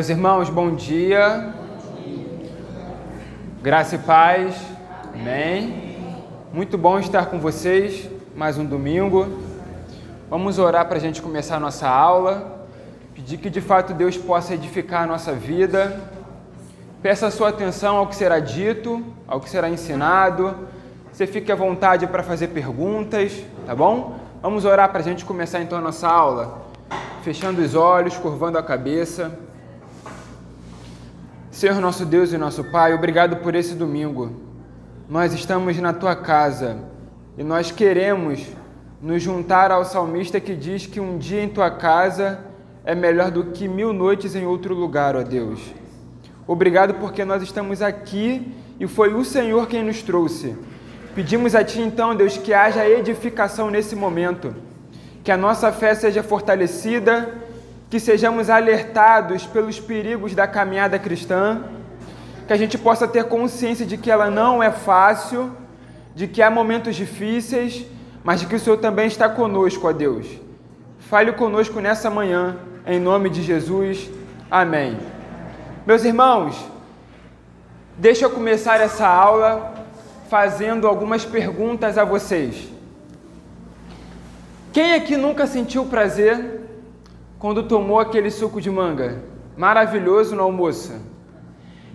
Meus irmãos, bom dia. Graça e paz. Amém. Muito bom estar com vocês mais um domingo. Vamos orar para a gente começar a nossa aula. Pedir que de fato Deus possa edificar a nossa vida. Peça a sua atenção ao que será dito, ao que será ensinado. Você fique à vontade para fazer perguntas, tá bom? Vamos orar para a gente começar então a nossa aula. Fechando os olhos, curvando a cabeça. Senhor nosso Deus e nosso Pai, obrigado por esse domingo. Nós estamos na tua casa e nós queremos nos juntar ao salmista que diz que um dia em tua casa é melhor do que mil noites em outro lugar, ó Deus. Obrigado porque nós estamos aqui e foi o Senhor quem nos trouxe. Pedimos a Ti então, Deus, que haja edificação nesse momento, que a nossa fé seja fortalecida que sejamos alertados pelos perigos da caminhada cristã, que a gente possa ter consciência de que ela não é fácil, de que há momentos difíceis, mas de que o Senhor também está conosco, ó Deus. Fale conosco nessa manhã, em nome de Jesus. Amém. Meus irmãos, deixa eu começar essa aula fazendo algumas perguntas a vocês. Quem aqui nunca sentiu prazer quando tomou aquele suco de manga maravilhoso no almoço?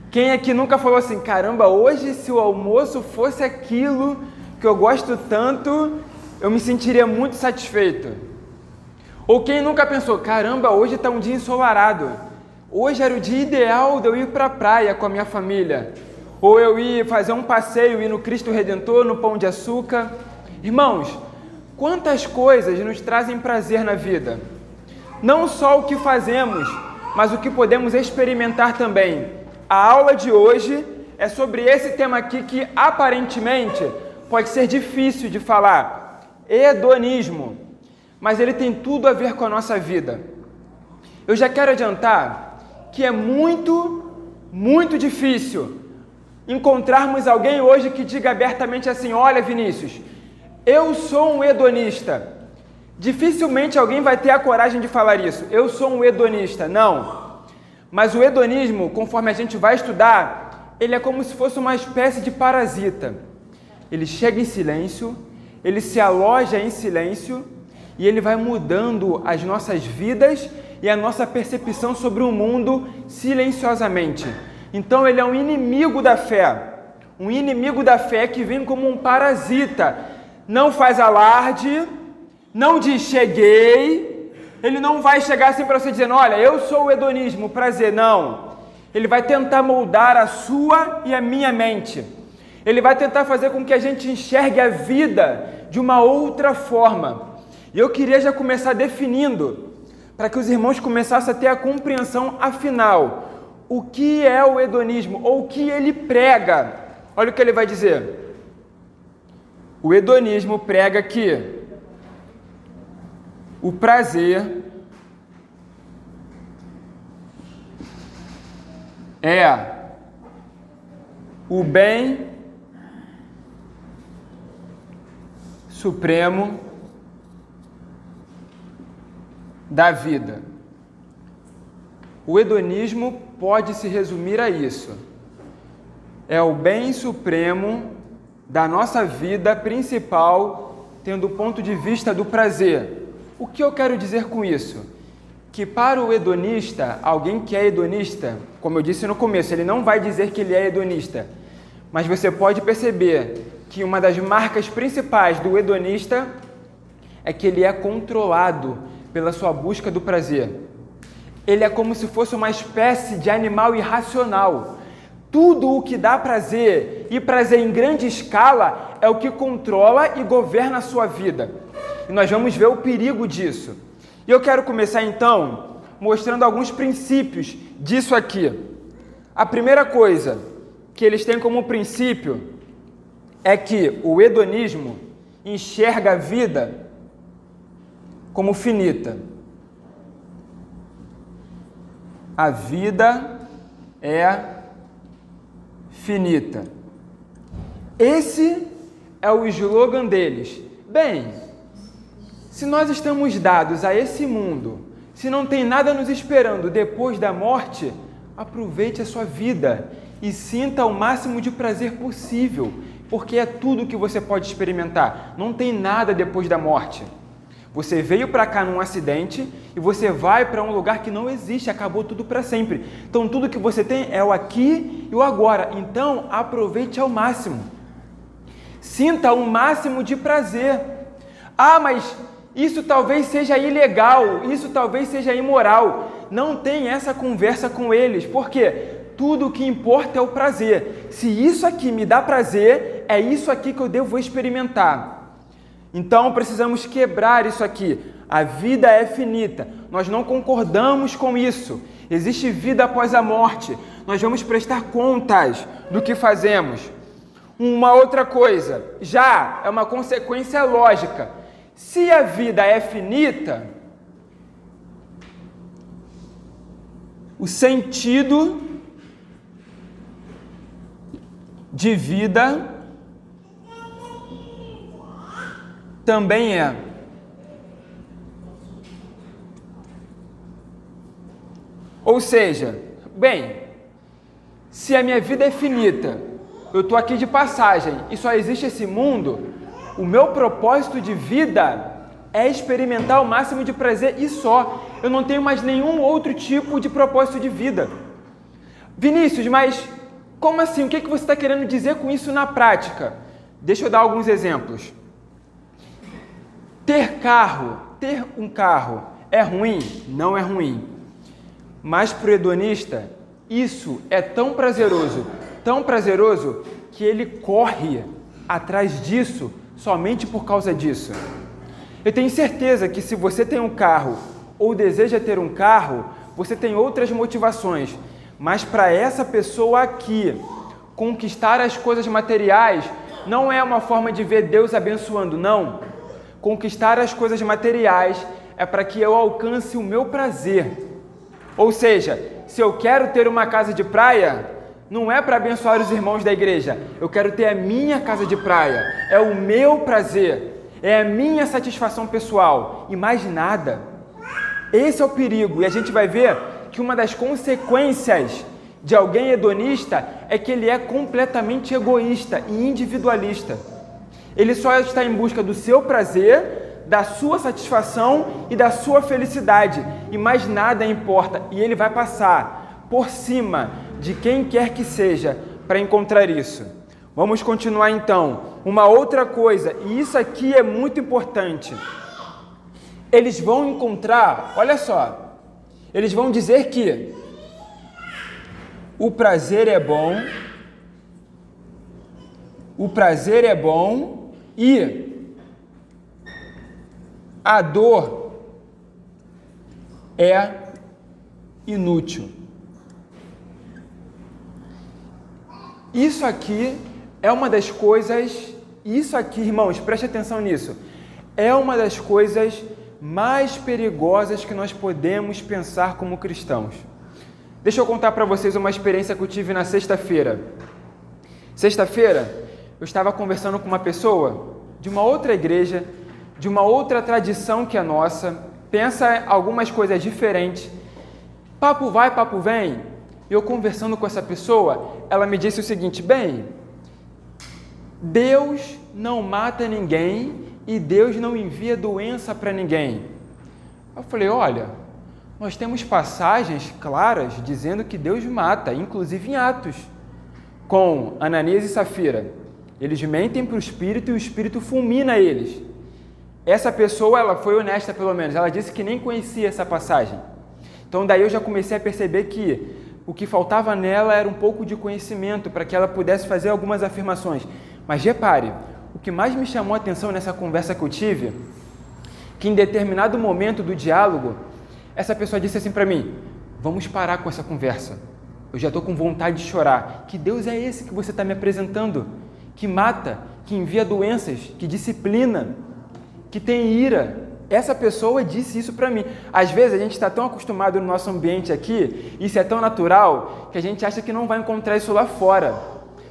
Quem aqui nunca falou assim, caramba, hoje se o almoço fosse aquilo que eu gosto tanto, eu me sentiria muito satisfeito? Ou quem nunca pensou, caramba, hoje está um dia ensolarado, hoje era o dia ideal de eu ir para a praia com a minha família, ou eu ir fazer um passeio, ir no Cristo Redentor, no Pão de Açúcar. Irmãos, quantas coisas nos trazem prazer na vida? Não só o que fazemos, mas o que podemos experimentar também. A aula de hoje é sobre esse tema aqui que aparentemente pode ser difícil de falar: hedonismo. Mas ele tem tudo a ver com a nossa vida. Eu já quero adiantar que é muito, muito difícil encontrarmos alguém hoje que diga abertamente assim: Olha, Vinícius, eu sou um hedonista. Dificilmente alguém vai ter a coragem de falar isso. Eu sou um hedonista. Não. Mas o hedonismo, conforme a gente vai estudar, ele é como se fosse uma espécie de parasita. Ele chega em silêncio, ele se aloja em silêncio e ele vai mudando as nossas vidas e a nossa percepção sobre o mundo silenciosamente. Então ele é um inimigo da fé. Um inimigo da fé que vem como um parasita. Não faz alarde, não diz cheguei, ele não vai chegar assim para você dizendo, olha, eu sou o hedonismo, prazer, não. Ele vai tentar moldar a sua e a minha mente. Ele vai tentar fazer com que a gente enxergue a vida de uma outra forma. E eu queria já começar definindo, para que os irmãos começassem a ter a compreensão afinal, o que é o hedonismo ou o que ele prega. Olha o que ele vai dizer. O hedonismo prega que o prazer é o bem supremo da vida. O hedonismo pode se resumir a isso. É o bem supremo da nossa vida principal, tendo o ponto de vista do prazer. O que eu quero dizer com isso? Que para o hedonista, alguém que é hedonista, como eu disse no começo, ele não vai dizer que ele é hedonista, mas você pode perceber que uma das marcas principais do hedonista é que ele é controlado pela sua busca do prazer. Ele é como se fosse uma espécie de animal irracional. Tudo o que dá prazer e prazer em grande escala é o que controla e governa a sua vida e nós vamos ver o perigo disso. E eu quero começar então mostrando alguns princípios disso aqui. A primeira coisa que eles têm como princípio é que o hedonismo enxerga a vida como finita. A vida é finita. Esse é o slogan deles. Bem, se nós estamos dados a esse mundo Se não tem nada nos esperando depois da morte, aproveite a sua vida e sinta o máximo de prazer possível, porque é tudo que você pode experimentar. Não tem nada depois da morte. Você veio para cá num acidente e você vai para um lugar que não existe, acabou tudo para sempre. Então tudo que você tem é o aqui e o agora. Então aproveite ao máximo. Sinta o máximo de prazer. Ah, mas isso talvez seja ilegal, isso talvez seja imoral. Não tem essa conversa com eles, porque tudo o que importa é o prazer. Se isso aqui me dá prazer, é isso aqui que eu devo experimentar. Então precisamos quebrar isso aqui. A vida é finita. Nós não concordamos com isso. Existe vida após a morte. Nós vamos prestar contas do que fazemos. Uma outra coisa, já é uma consequência lógica se a vida é finita, o sentido de vida também é. Ou seja, bem, se a minha vida é finita, eu estou aqui de passagem e só existe esse mundo, o meu propósito de vida é experimentar o máximo de prazer e só. Eu não tenho mais nenhum outro tipo de propósito de vida. Vinícius, mas como assim? O que, é que você está querendo dizer com isso na prática? Deixa eu dar alguns exemplos. Ter carro, ter um carro é ruim? Não é ruim. Mas para o hedonista, isso é tão prazeroso, tão prazeroso, que ele corre atrás disso somente por causa disso. Eu tenho certeza que se você tem um carro ou deseja ter um carro, você tem outras motivações, mas para essa pessoa aqui, conquistar as coisas materiais não é uma forma de ver Deus abençoando, não. Conquistar as coisas materiais é para que eu alcance o meu prazer. Ou seja, se eu quero ter uma casa de praia, não é para abençoar os irmãos da igreja. Eu quero ter a minha casa de praia. É o meu prazer. É a minha satisfação pessoal. E mais nada. Esse é o perigo. E a gente vai ver que uma das consequências de alguém hedonista é que ele é completamente egoísta e individualista. Ele só está em busca do seu prazer, da sua satisfação e da sua felicidade. E mais nada importa. E ele vai passar por cima de quem quer que seja para encontrar isso. Vamos continuar então. Uma outra coisa, e isso aqui é muito importante. Eles vão encontrar, olha só, eles vão dizer que o prazer é bom, o prazer é bom e a dor é inútil. Isso aqui é uma das coisas, isso aqui, irmãos, preste atenção nisso, é uma das coisas mais perigosas que nós podemos pensar como cristãos. Deixa eu contar para vocês uma experiência que eu tive na sexta-feira. Sexta-feira, eu estava conversando com uma pessoa de uma outra igreja, de uma outra tradição que a nossa, pensa algumas coisas diferentes. Papo vai, papo vem, eu conversando com essa pessoa, ela me disse o seguinte: bem, Deus não mata ninguém e Deus não envia doença para ninguém. Eu falei: olha, nós temos passagens claras dizendo que Deus mata, inclusive em Atos, com Ananias e Safira. Eles mentem para o Espírito e o Espírito fulmina eles. Essa pessoa, ela foi honesta pelo menos, ela disse que nem conhecia essa passagem. Então daí eu já comecei a perceber que o que faltava nela era um pouco de conhecimento para que ela pudesse fazer algumas afirmações. Mas repare, o que mais me chamou a atenção nessa conversa que eu tive, que em determinado momento do diálogo, essa pessoa disse assim para mim: Vamos parar com essa conversa. Eu já estou com vontade de chorar. Que Deus é esse que você está me apresentando? Que mata, que envia doenças, que disciplina, que tem ira, essa pessoa disse isso para mim. Às vezes a gente está tão acostumado no nosso ambiente aqui, isso é tão natural, que a gente acha que não vai encontrar isso lá fora.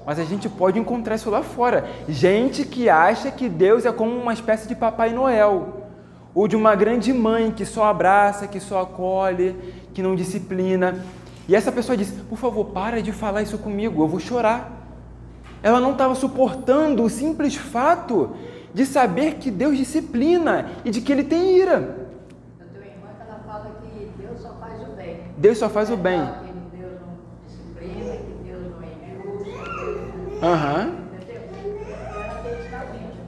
Mas a gente pode encontrar isso lá fora. Gente que acha que Deus é como uma espécie de Papai Noel. ou de uma grande mãe que só abraça, que só acolhe, que não disciplina. E essa pessoa disse: Por favor, para de falar isso comigo, eu vou chorar. Ela não estava suportando o simples fato de saber que Deus disciplina e de que Ele tem ira. Eu tenho uma irmã que ela fala que Deus só faz o bem. Deus só faz o bem. Ela fala Que Deus não disciplina, que Deus não é injusto, não... Aham. Né?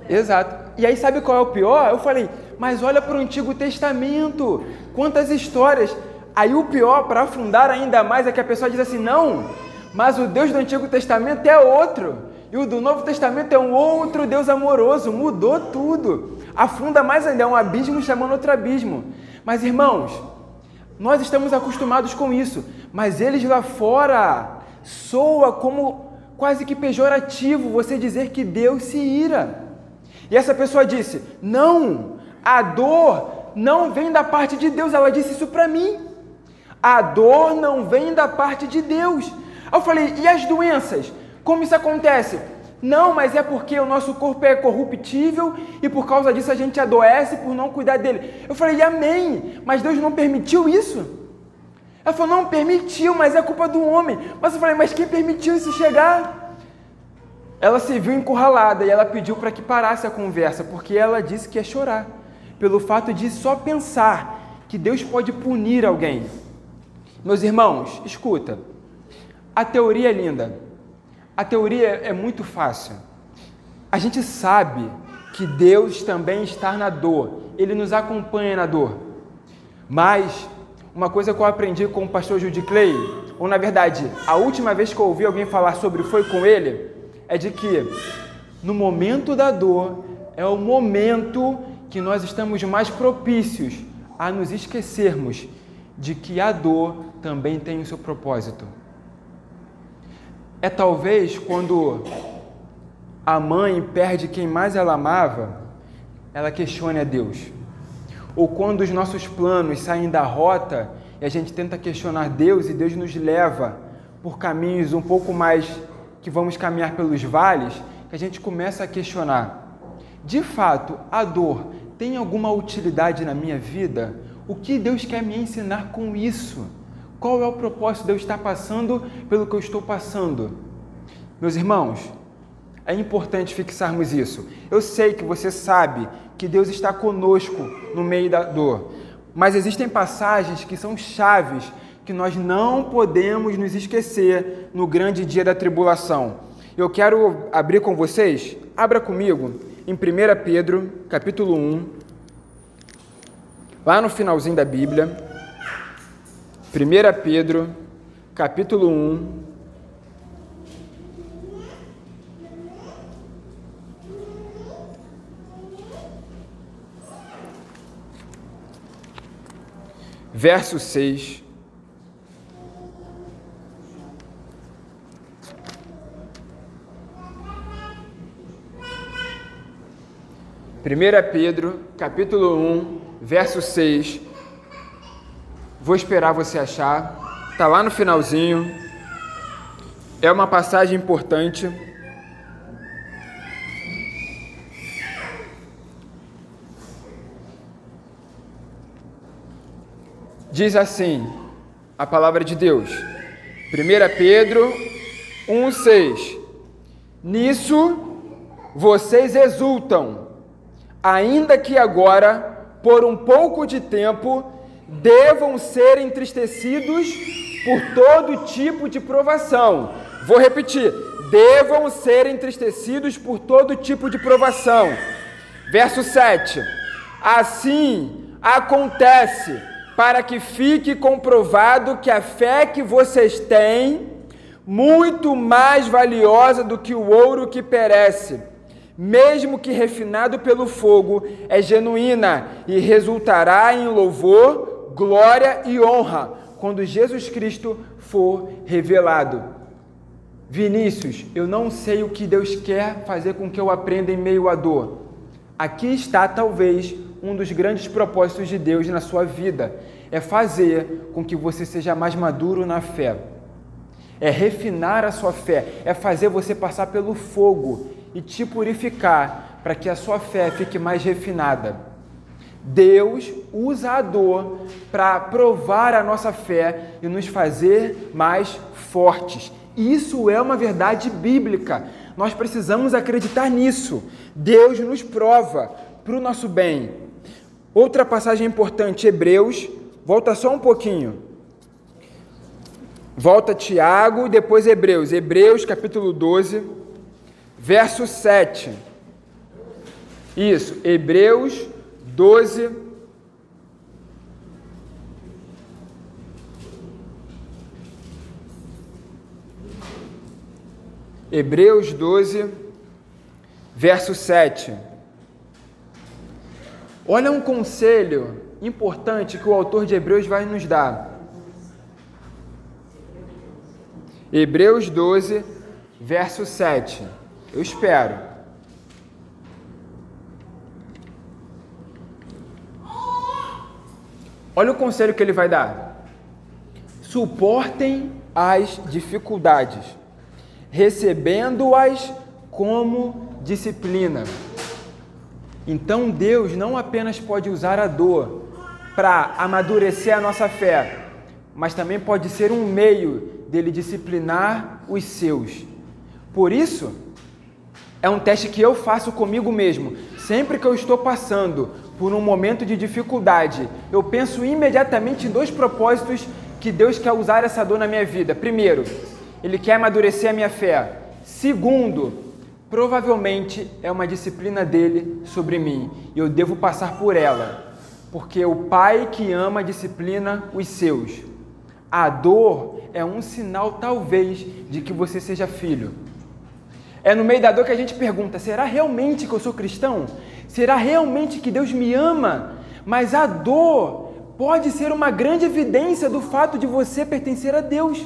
Exato. E aí sabe qual é o pior? Eu falei, mas olha para o Antigo Testamento, quantas histórias. Aí o pior, para afundar ainda mais, é que a pessoa diz assim, não, mas o Deus do Antigo Testamento é outro. E o do Novo Testamento é um outro Deus amoroso, mudou tudo. Afunda mais ainda, é um abismo chamando outro abismo. Mas irmãos, nós estamos acostumados com isso, mas eles lá fora soa como quase que pejorativo você dizer que Deus se ira. E essa pessoa disse: Não, a dor não vem da parte de Deus. Ela disse isso para mim. A dor não vem da parte de Deus. Eu falei: E as doenças? Como isso acontece? Não, mas é porque o nosso corpo é corruptível e por causa disso a gente adoece por não cuidar dele. Eu falei: Amém, mas Deus não permitiu isso. Ela falou: Não permitiu, mas é culpa do homem. Mas eu falei: Mas quem permitiu isso chegar? Ela se viu encurralada e ela pediu para que parasse a conversa, porque ela disse que ia chorar, pelo fato de só pensar que Deus pode punir alguém. Meus irmãos, escuta, a teoria é linda, a teoria é muito fácil. A gente sabe que Deus também está na dor, Ele nos acompanha na dor. Mas, uma coisa que eu aprendi com o pastor Judy Clay, ou na verdade, a última vez que eu ouvi alguém falar sobre foi com ele, é de que no momento da dor é o momento que nós estamos mais propícios a nos esquecermos de que a dor também tem o seu propósito. É talvez quando a mãe perde quem mais ela amava, ela questione a Deus. Ou quando os nossos planos saem da rota e a gente tenta questionar Deus e Deus nos leva por caminhos um pouco mais que vamos caminhar pelos vales, que a gente começa a questionar: de fato, a dor tem alguma utilidade na minha vida? O que Deus quer me ensinar com isso? Qual é o propósito de eu estar passando pelo que eu estou passando? Meus irmãos, é importante fixarmos isso. Eu sei que você sabe que Deus está conosco no meio da dor, mas existem passagens que são chaves que nós não podemos nos esquecer no grande dia da tribulação. Eu quero abrir com vocês, abra comigo em 1 Pedro, capítulo 1, lá no finalzinho da Bíblia. 1 Pedro, capítulo 1. Verso 6. Primeira Pedro, capítulo 1, verso 6. Vou esperar você achar. Tá lá no finalzinho. É uma passagem importante. Diz assim a palavra de Deus. 1 Pedro 1,6 Nisso vocês exultam, ainda que agora, por um pouco de tempo, devam ser entristecidos por todo tipo de provação. Vou repetir: devam ser entristecidos por todo tipo de provação. Verso 7: Assim acontece para que fique comprovado que a fé que vocês têm, muito mais valiosa do que o ouro que perece, mesmo que refinado pelo fogo, é genuína e resultará em louvor, glória e honra quando Jesus Cristo for revelado. Vinícius, eu não sei o que Deus quer fazer com que eu aprenda em meio à dor. Aqui está talvez um dos grandes propósitos de Deus na sua vida é fazer com que você seja mais maduro na fé. É refinar a sua fé, é fazer você passar pelo fogo e te purificar para que a sua fé fique mais refinada. Deus usa a dor para provar a nossa fé e nos fazer mais fortes. Isso é uma verdade bíblica. Nós precisamos acreditar nisso. Deus nos prova para o nosso bem. Outra passagem importante, Hebreus, volta só um pouquinho. Volta Tiago e depois Hebreus. Hebreus capítulo 12, verso 7. Isso, Hebreus 12, Hebreus 12, verso 7. Olha um conselho importante que o autor de Hebreus vai nos dar. Hebreus 12, verso 7. Eu espero. Olha o conselho que ele vai dar. Suportem as dificuldades, recebendo-as como disciplina. Então Deus não apenas pode usar a dor para amadurecer a nossa fé, mas também pode ser um meio dele disciplinar os seus. Por isso, é um teste que eu faço comigo mesmo. Sempre que eu estou passando por um momento de dificuldade, eu penso imediatamente em dois propósitos que Deus quer usar essa dor na minha vida. Primeiro, Ele quer amadurecer a minha fé. Segundo, provavelmente é uma disciplina dele sobre mim e eu devo passar por ela, porque o Pai que ama disciplina os seus. A dor é um sinal, talvez, de que você seja filho. É no meio da dor que a gente pergunta: será realmente que eu sou cristão? Será realmente que Deus me ama? Mas a dor pode ser uma grande evidência do fato de você pertencer a Deus,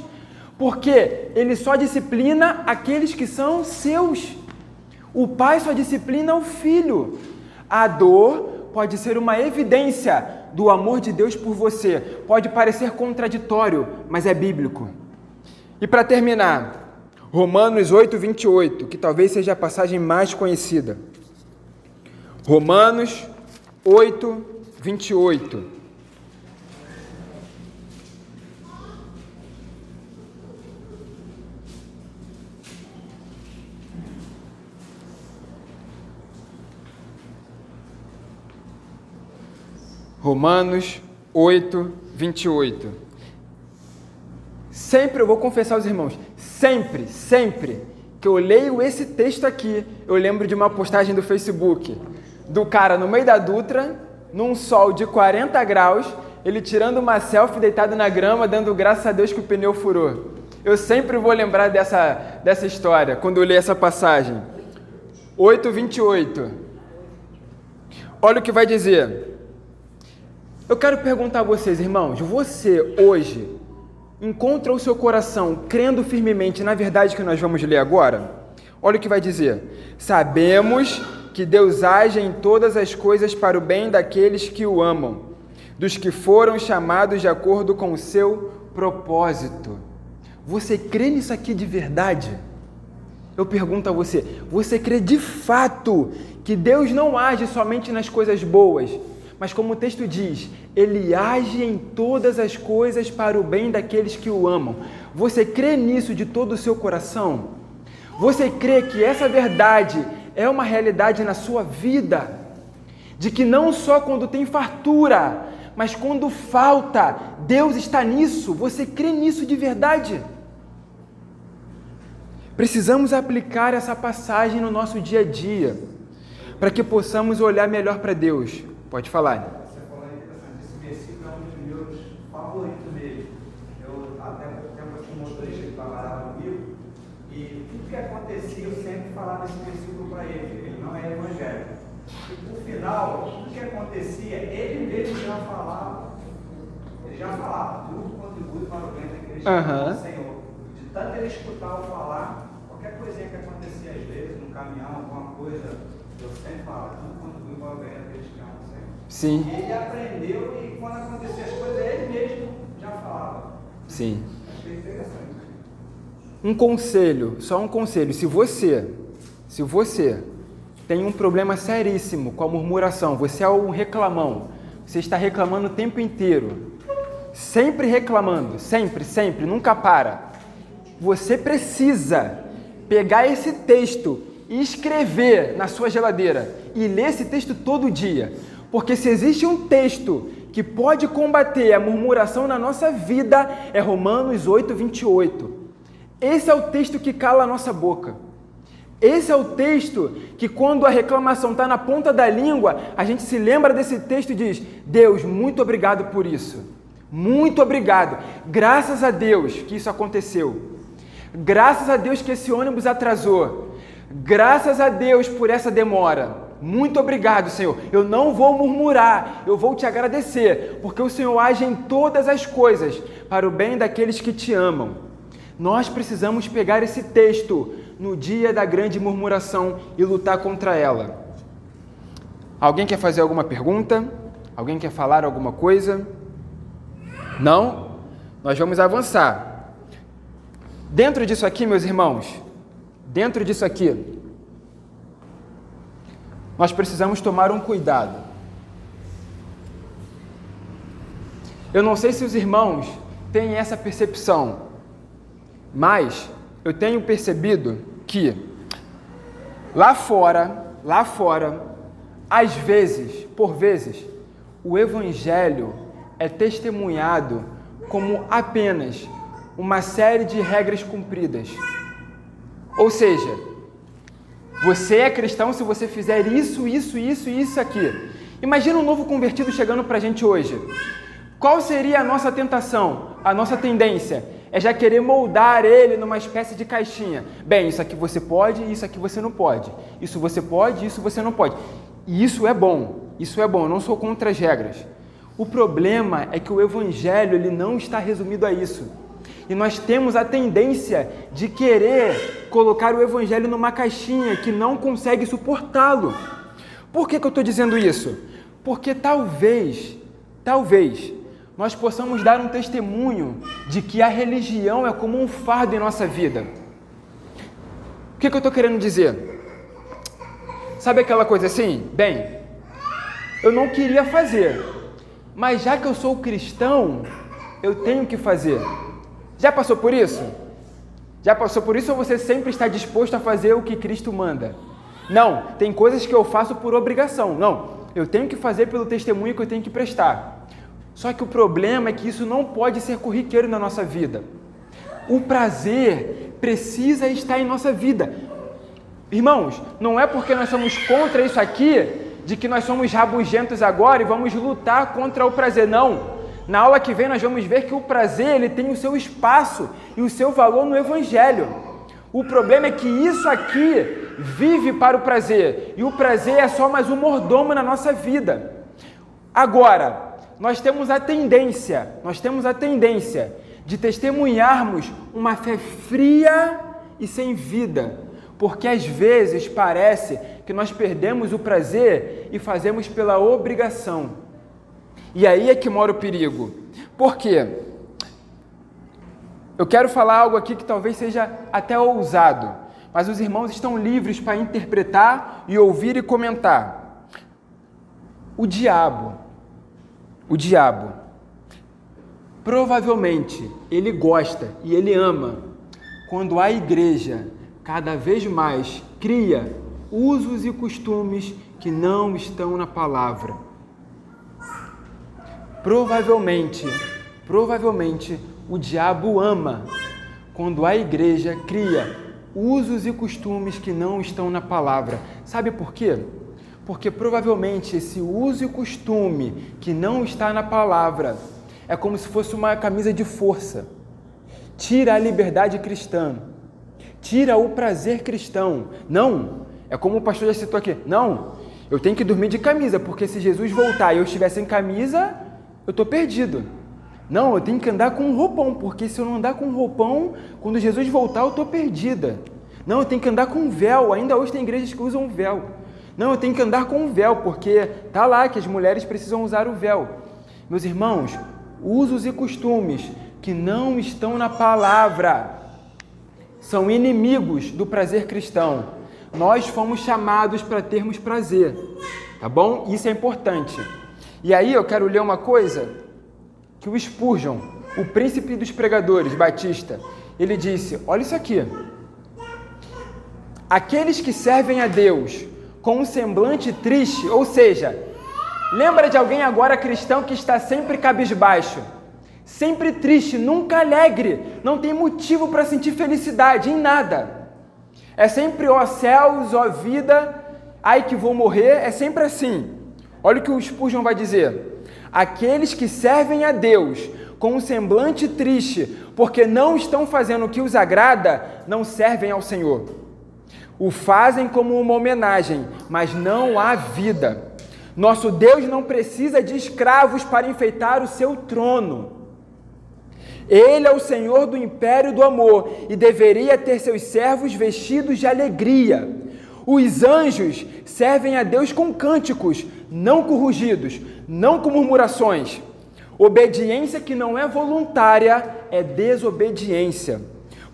porque Ele só disciplina aqueles que são seus. O pai só disciplina o filho. A dor pode ser uma evidência do amor de Deus por você. Pode parecer contraditório, mas é bíblico. E para terminar, Romanos 8, 28, que talvez seja a passagem mais conhecida. Romanos 8, 28. Romanos 8, 28. Sempre, eu vou confessar aos irmãos, sempre, sempre que eu leio esse texto aqui, eu lembro de uma postagem do Facebook do cara no meio da Dutra, num sol de 40 graus, ele tirando uma selfie deitado na grama, dando graças a Deus que o pneu furou. Eu sempre vou lembrar dessa, dessa história quando eu leio essa passagem. 8:28. Olha o que vai dizer. Eu quero perguntar a vocês, irmãos, você hoje encontra o seu coração crendo firmemente na verdade que nós vamos ler agora? Olha o que vai dizer. Sabemos que Deus age em todas as coisas para o bem daqueles que o amam, dos que foram chamados de acordo com o seu propósito. Você crê nisso aqui de verdade? Eu pergunto a você: você crê de fato que Deus não age somente nas coisas boas, mas como o texto diz, ele age em todas as coisas para o bem daqueles que o amam. Você crê nisso de todo o seu coração? Você crê que essa verdade é uma realidade na sua vida? De que não só quando tem fartura, mas quando falta, Deus está nisso? Você crê nisso de verdade? Precisamos aplicar essa passagem no nosso dia a dia, para que possamos olhar melhor para Deus Pode falar. Você falou interessante, esse versículo é um dos meus favoritos dele. Eu até pouco tempo um motorista que trabalhava comigo e tudo que acontecia eu sempre falava esse versículo para ele. Ele não é evangélico. E por final, tudo que acontecia, ele mesmo já falava, ele já falava, tudo contribui para o bem daqueles que uhum. Senhor. De tanto ele escutar ou falar, qualquer coisinha que acontecia às vezes, no caminhão, alguma coisa, eu sempre falo, tudo contribui para o bem daqueles que Sim. E ele aprendeu e quando acontecia as coisas, ele mesmo já falava. Sim. Achei interessante. Um conselho, só um conselho. Se você, se você tem um problema seríssimo com a murmuração. Você é um reclamão. Você está reclamando o tempo inteiro. Sempre reclamando, sempre, sempre, nunca para. Você precisa pegar esse texto e escrever na sua geladeira e ler esse texto todo dia. Porque se existe um texto que pode combater a murmuração na nossa vida, é Romanos 8, 28. Esse é o texto que cala a nossa boca. Esse é o texto que, quando a reclamação está na ponta da língua, a gente se lembra desse texto e diz: Deus, muito obrigado por isso. Muito obrigado. Graças a Deus que isso aconteceu. Graças a Deus que esse ônibus atrasou. Graças a Deus por essa demora. Muito obrigado, Senhor. Eu não vou murmurar, eu vou te agradecer, porque o Senhor age em todas as coisas para o bem daqueles que te amam. Nós precisamos pegar esse texto no dia da grande murmuração e lutar contra ela. Alguém quer fazer alguma pergunta? Alguém quer falar alguma coisa? Não? Nós vamos avançar. Dentro disso aqui, meus irmãos, dentro disso aqui, nós precisamos tomar um cuidado. Eu não sei se os irmãos têm essa percepção, mas eu tenho percebido que lá fora, lá fora, às vezes, por vezes, o evangelho é testemunhado como apenas uma série de regras cumpridas. Ou seja, você é cristão se você fizer isso, isso, isso e isso aqui. Imagina um novo convertido chegando para a gente hoje. Qual seria a nossa tentação, a nossa tendência? é já querer moldar ele numa espécie de caixinha. Bem, isso aqui você pode, isso aqui você não pode. Isso você pode, isso você não pode. E isso é bom, isso é bom, eu não sou contra as regras. O problema é que o evangelho ele não está resumido a isso. E nós temos a tendência de querer colocar o evangelho numa caixinha que não consegue suportá-lo. Por que, que eu estou dizendo isso? Porque talvez, talvez, nós possamos dar um testemunho de que a religião é como um fardo em nossa vida. O que, que eu estou querendo dizer? Sabe aquela coisa assim? Bem, eu não queria fazer, mas já que eu sou cristão, eu tenho que fazer. Já passou por isso? Já passou por isso ou você sempre está disposto a fazer o que Cristo manda? Não, tem coisas que eu faço por obrigação. Não, eu tenho que fazer pelo testemunho que eu tenho que prestar. Só que o problema é que isso não pode ser corriqueiro na nossa vida. O prazer precisa estar em nossa vida. Irmãos, não é porque nós somos contra isso aqui, de que nós somos rabugentos agora e vamos lutar contra o prazer. Não. Na aula que vem nós vamos ver que o prazer ele tem o seu espaço e o seu valor no Evangelho. O problema é que isso aqui vive para o prazer e o prazer é só mais um mordomo na nossa vida. Agora, nós temos a tendência, nós temos a tendência de testemunharmos uma fé fria e sem vida, porque às vezes parece que nós perdemos o prazer e fazemos pela obrigação. E aí é que mora o perigo. Por quê? Eu quero falar algo aqui que talvez seja até ousado, mas os irmãos estão livres para interpretar e ouvir e comentar. O diabo o diabo. Provavelmente ele gosta e ele ama quando a igreja cada vez mais cria usos e costumes que não estão na palavra. Provavelmente, provavelmente o diabo ama quando a igreja cria usos e costumes que não estão na palavra. Sabe por quê? porque provavelmente esse uso e costume que não está na palavra é como se fosse uma camisa de força. Tira a liberdade cristã, tira o prazer cristão. Não, é como o pastor já citou aqui. Não, eu tenho que dormir de camisa, porque se Jesus voltar e eu estiver sem camisa, eu estou perdido. Não, eu tenho que andar com um roupão, porque se eu não andar com um roupão, quando Jesus voltar, eu estou perdida. Não, eu tenho que andar com um véu. Ainda hoje tem igrejas que usam véu. Não, eu tenho que andar com um véu, porque tá lá que as mulheres precisam usar o véu. Meus irmãos, usos e costumes que não estão na palavra são inimigos do prazer cristão. Nós fomos chamados para termos prazer, tá bom? Isso é importante. E aí eu quero ler uma coisa que o Spurgeon, o príncipe dos pregadores, Batista, ele disse: olha isso aqui. Aqueles que servem a Deus com um semblante triste, ou seja, lembra de alguém agora cristão que está sempre cabisbaixo, sempre triste, nunca alegre, não tem motivo para sentir felicidade em nada. É sempre ó céus, ó vida, ai que vou morrer, é sempre assim. Olha o que o Spurgeon vai dizer. Aqueles que servem a Deus com um semblante triste, porque não estão fazendo o que os agrada, não servem ao Senhor. O fazem como uma homenagem, mas não há vida. Nosso Deus não precisa de escravos para enfeitar o seu trono. Ele é o Senhor do império do amor e deveria ter seus servos vestidos de alegria. Os anjos servem a Deus com cânticos, não com rugidos, não com murmurações. Obediência que não é voluntária é desobediência.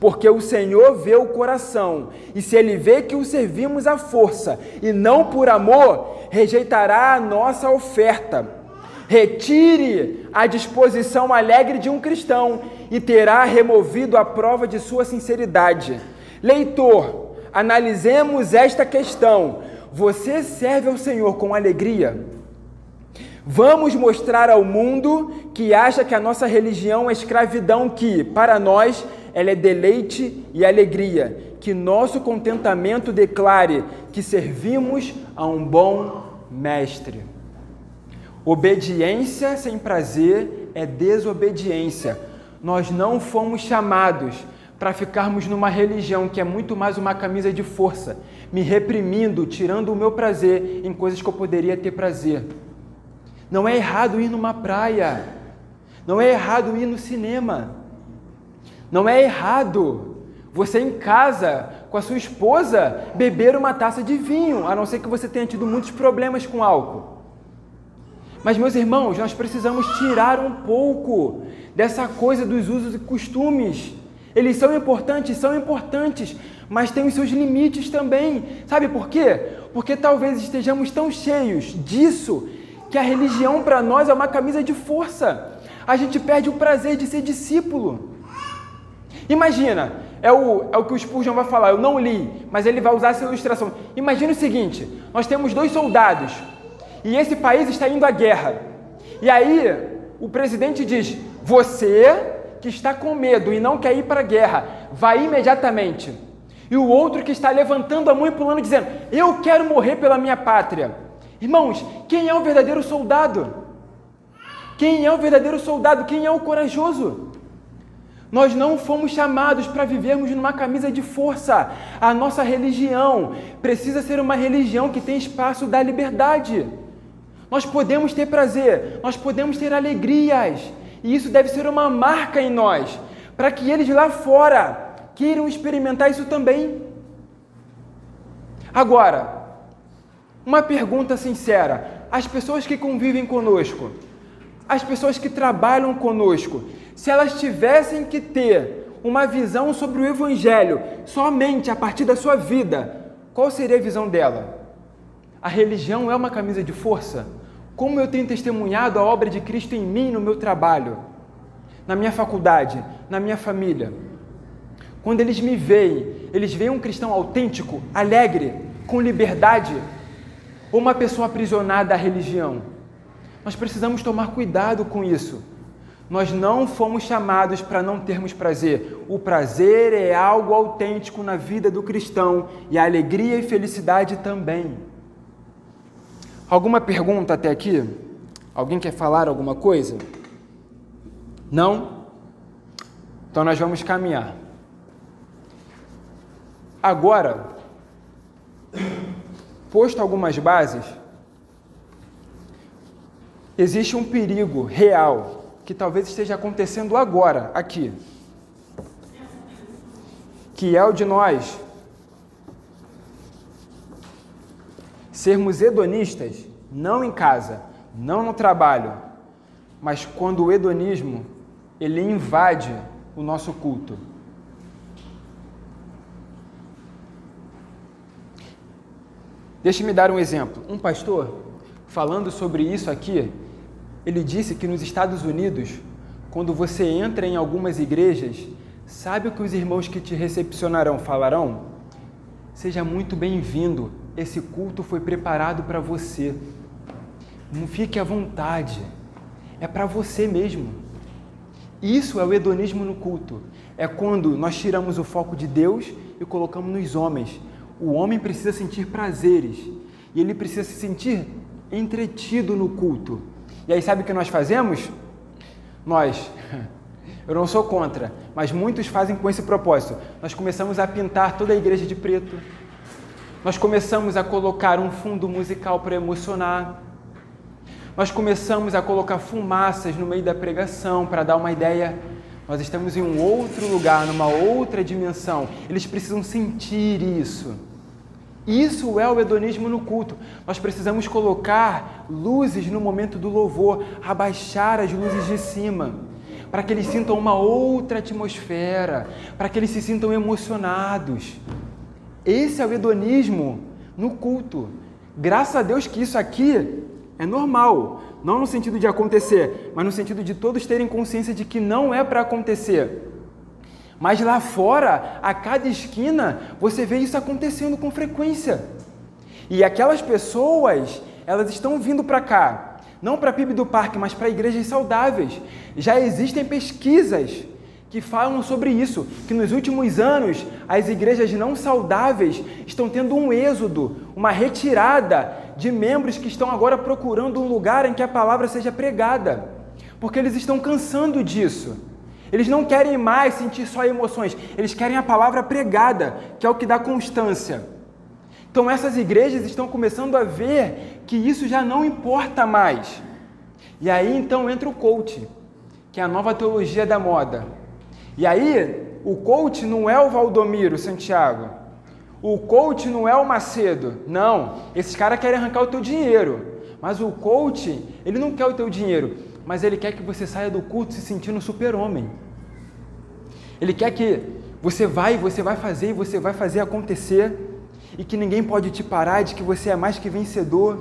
Porque o Senhor vê o coração, e se ele vê que o servimos à força e não por amor, rejeitará a nossa oferta. Retire a disposição alegre de um cristão e terá removido a prova de sua sinceridade. Leitor, analisemos esta questão. Você serve ao Senhor com alegria? Vamos mostrar ao mundo que acha que a nossa religião é escravidão, que, para nós, ela é deleite e alegria. Que nosso contentamento declare que servimos a um bom mestre. Obediência sem prazer é desobediência. Nós não fomos chamados para ficarmos numa religião que é muito mais uma camisa de força, me reprimindo, tirando o meu prazer em coisas que eu poderia ter prazer. Não é errado ir numa praia. Não é errado ir no cinema. Não é errado você em casa com a sua esposa beber uma taça de vinho, a não ser que você tenha tido muitos problemas com álcool. Mas, meus irmãos, nós precisamos tirar um pouco dessa coisa dos usos e costumes. Eles são importantes, são importantes, mas têm os seus limites também. Sabe por quê? Porque talvez estejamos tão cheios disso que a religião para nós é uma camisa de força. A gente perde o prazer de ser discípulo. Imagina, é o, é o que o Spurgeon vai falar, eu não li, mas ele vai usar essa ilustração. Imagina o seguinte: nós temos dois soldados e esse país está indo à guerra. E aí o presidente diz: Você que está com medo e não quer ir para a guerra, vai imediatamente. E o outro que está levantando a mão e pulando, dizendo: Eu quero morrer pela minha pátria. Irmãos, quem é o verdadeiro soldado? Quem é o verdadeiro soldado? Quem é o corajoso? Nós não fomos chamados para vivermos numa camisa de força. A nossa religião precisa ser uma religião que tem espaço da liberdade. Nós podemos ter prazer, nós podemos ter alegrias, e isso deve ser uma marca em nós, para que eles lá fora queiram experimentar isso também. Agora, uma pergunta sincera: as pessoas que convivem conosco, as pessoas que trabalham conosco, se elas tivessem que ter uma visão sobre o Evangelho somente a partir da sua vida, qual seria a visão dela? A religião é uma camisa de força? Como eu tenho testemunhado a obra de Cristo em mim no meu trabalho, na minha faculdade, na minha família? Quando eles me veem, eles veem um cristão autêntico, alegre, com liberdade, ou uma pessoa aprisionada à religião. Nós precisamos tomar cuidado com isso. Nós não fomos chamados para não termos prazer. O prazer é algo autêntico na vida do cristão e a alegria e felicidade também. Alguma pergunta até aqui? Alguém quer falar alguma coisa? Não? Então nós vamos caminhar. Agora, posto algumas bases, existe um perigo real que talvez esteja acontecendo agora, aqui, que é o de nós sermos hedonistas, não em casa, não no trabalho, mas quando o hedonismo ele invade o nosso culto. Deixe-me dar um exemplo. Um pastor, falando sobre isso aqui, ele disse que nos Estados Unidos, quando você entra em algumas igrejas, sabe o que os irmãos que te recepcionarão falarão? Seja muito bem-vindo, esse culto foi preparado para você. Não fique à vontade, é para você mesmo. Isso é o hedonismo no culto. É quando nós tiramos o foco de Deus e colocamos nos homens. O homem precisa sentir prazeres e ele precisa se sentir entretido no culto. E aí, sabe o que nós fazemos? Nós, eu não sou contra, mas muitos fazem com esse propósito. Nós começamos a pintar toda a igreja de preto. Nós começamos a colocar um fundo musical para emocionar. Nós começamos a colocar fumaças no meio da pregação para dar uma ideia nós estamos em um outro lugar, numa outra dimensão. Eles precisam sentir isso. Isso é o hedonismo no culto. Nós precisamos colocar luzes no momento do louvor, abaixar as luzes de cima, para que eles sintam uma outra atmosfera, para que eles se sintam emocionados. Esse é o hedonismo no culto. Graças a Deus que isso aqui é normal. Não no sentido de acontecer, mas no sentido de todos terem consciência de que não é para acontecer. Mas lá fora, a cada esquina, você vê isso acontecendo com frequência. E aquelas pessoas, elas estão vindo para cá, não para a PIB do parque, mas para igrejas saudáveis. Já existem pesquisas que falam sobre isso, que nos últimos anos as igrejas não saudáveis estão tendo um êxodo, uma retirada de membros que estão agora procurando um lugar em que a palavra seja pregada, porque eles estão cansando disso. Eles não querem mais sentir só emoções, eles querem a palavra pregada, que é o que dá constância. Então essas igrejas estão começando a ver que isso já não importa mais. E aí então entra o coach, que é a nova teologia da moda e aí, o coach não é o Valdomiro Santiago. O coach não é o Macedo. Não, esses caras querem arrancar o teu dinheiro. Mas o coach, ele não quer o teu dinheiro, mas ele quer que você saia do culto se sentindo super-homem. Ele quer que você vai, você vai fazer e você vai fazer acontecer e que ninguém pode te parar, de que você é mais que vencedor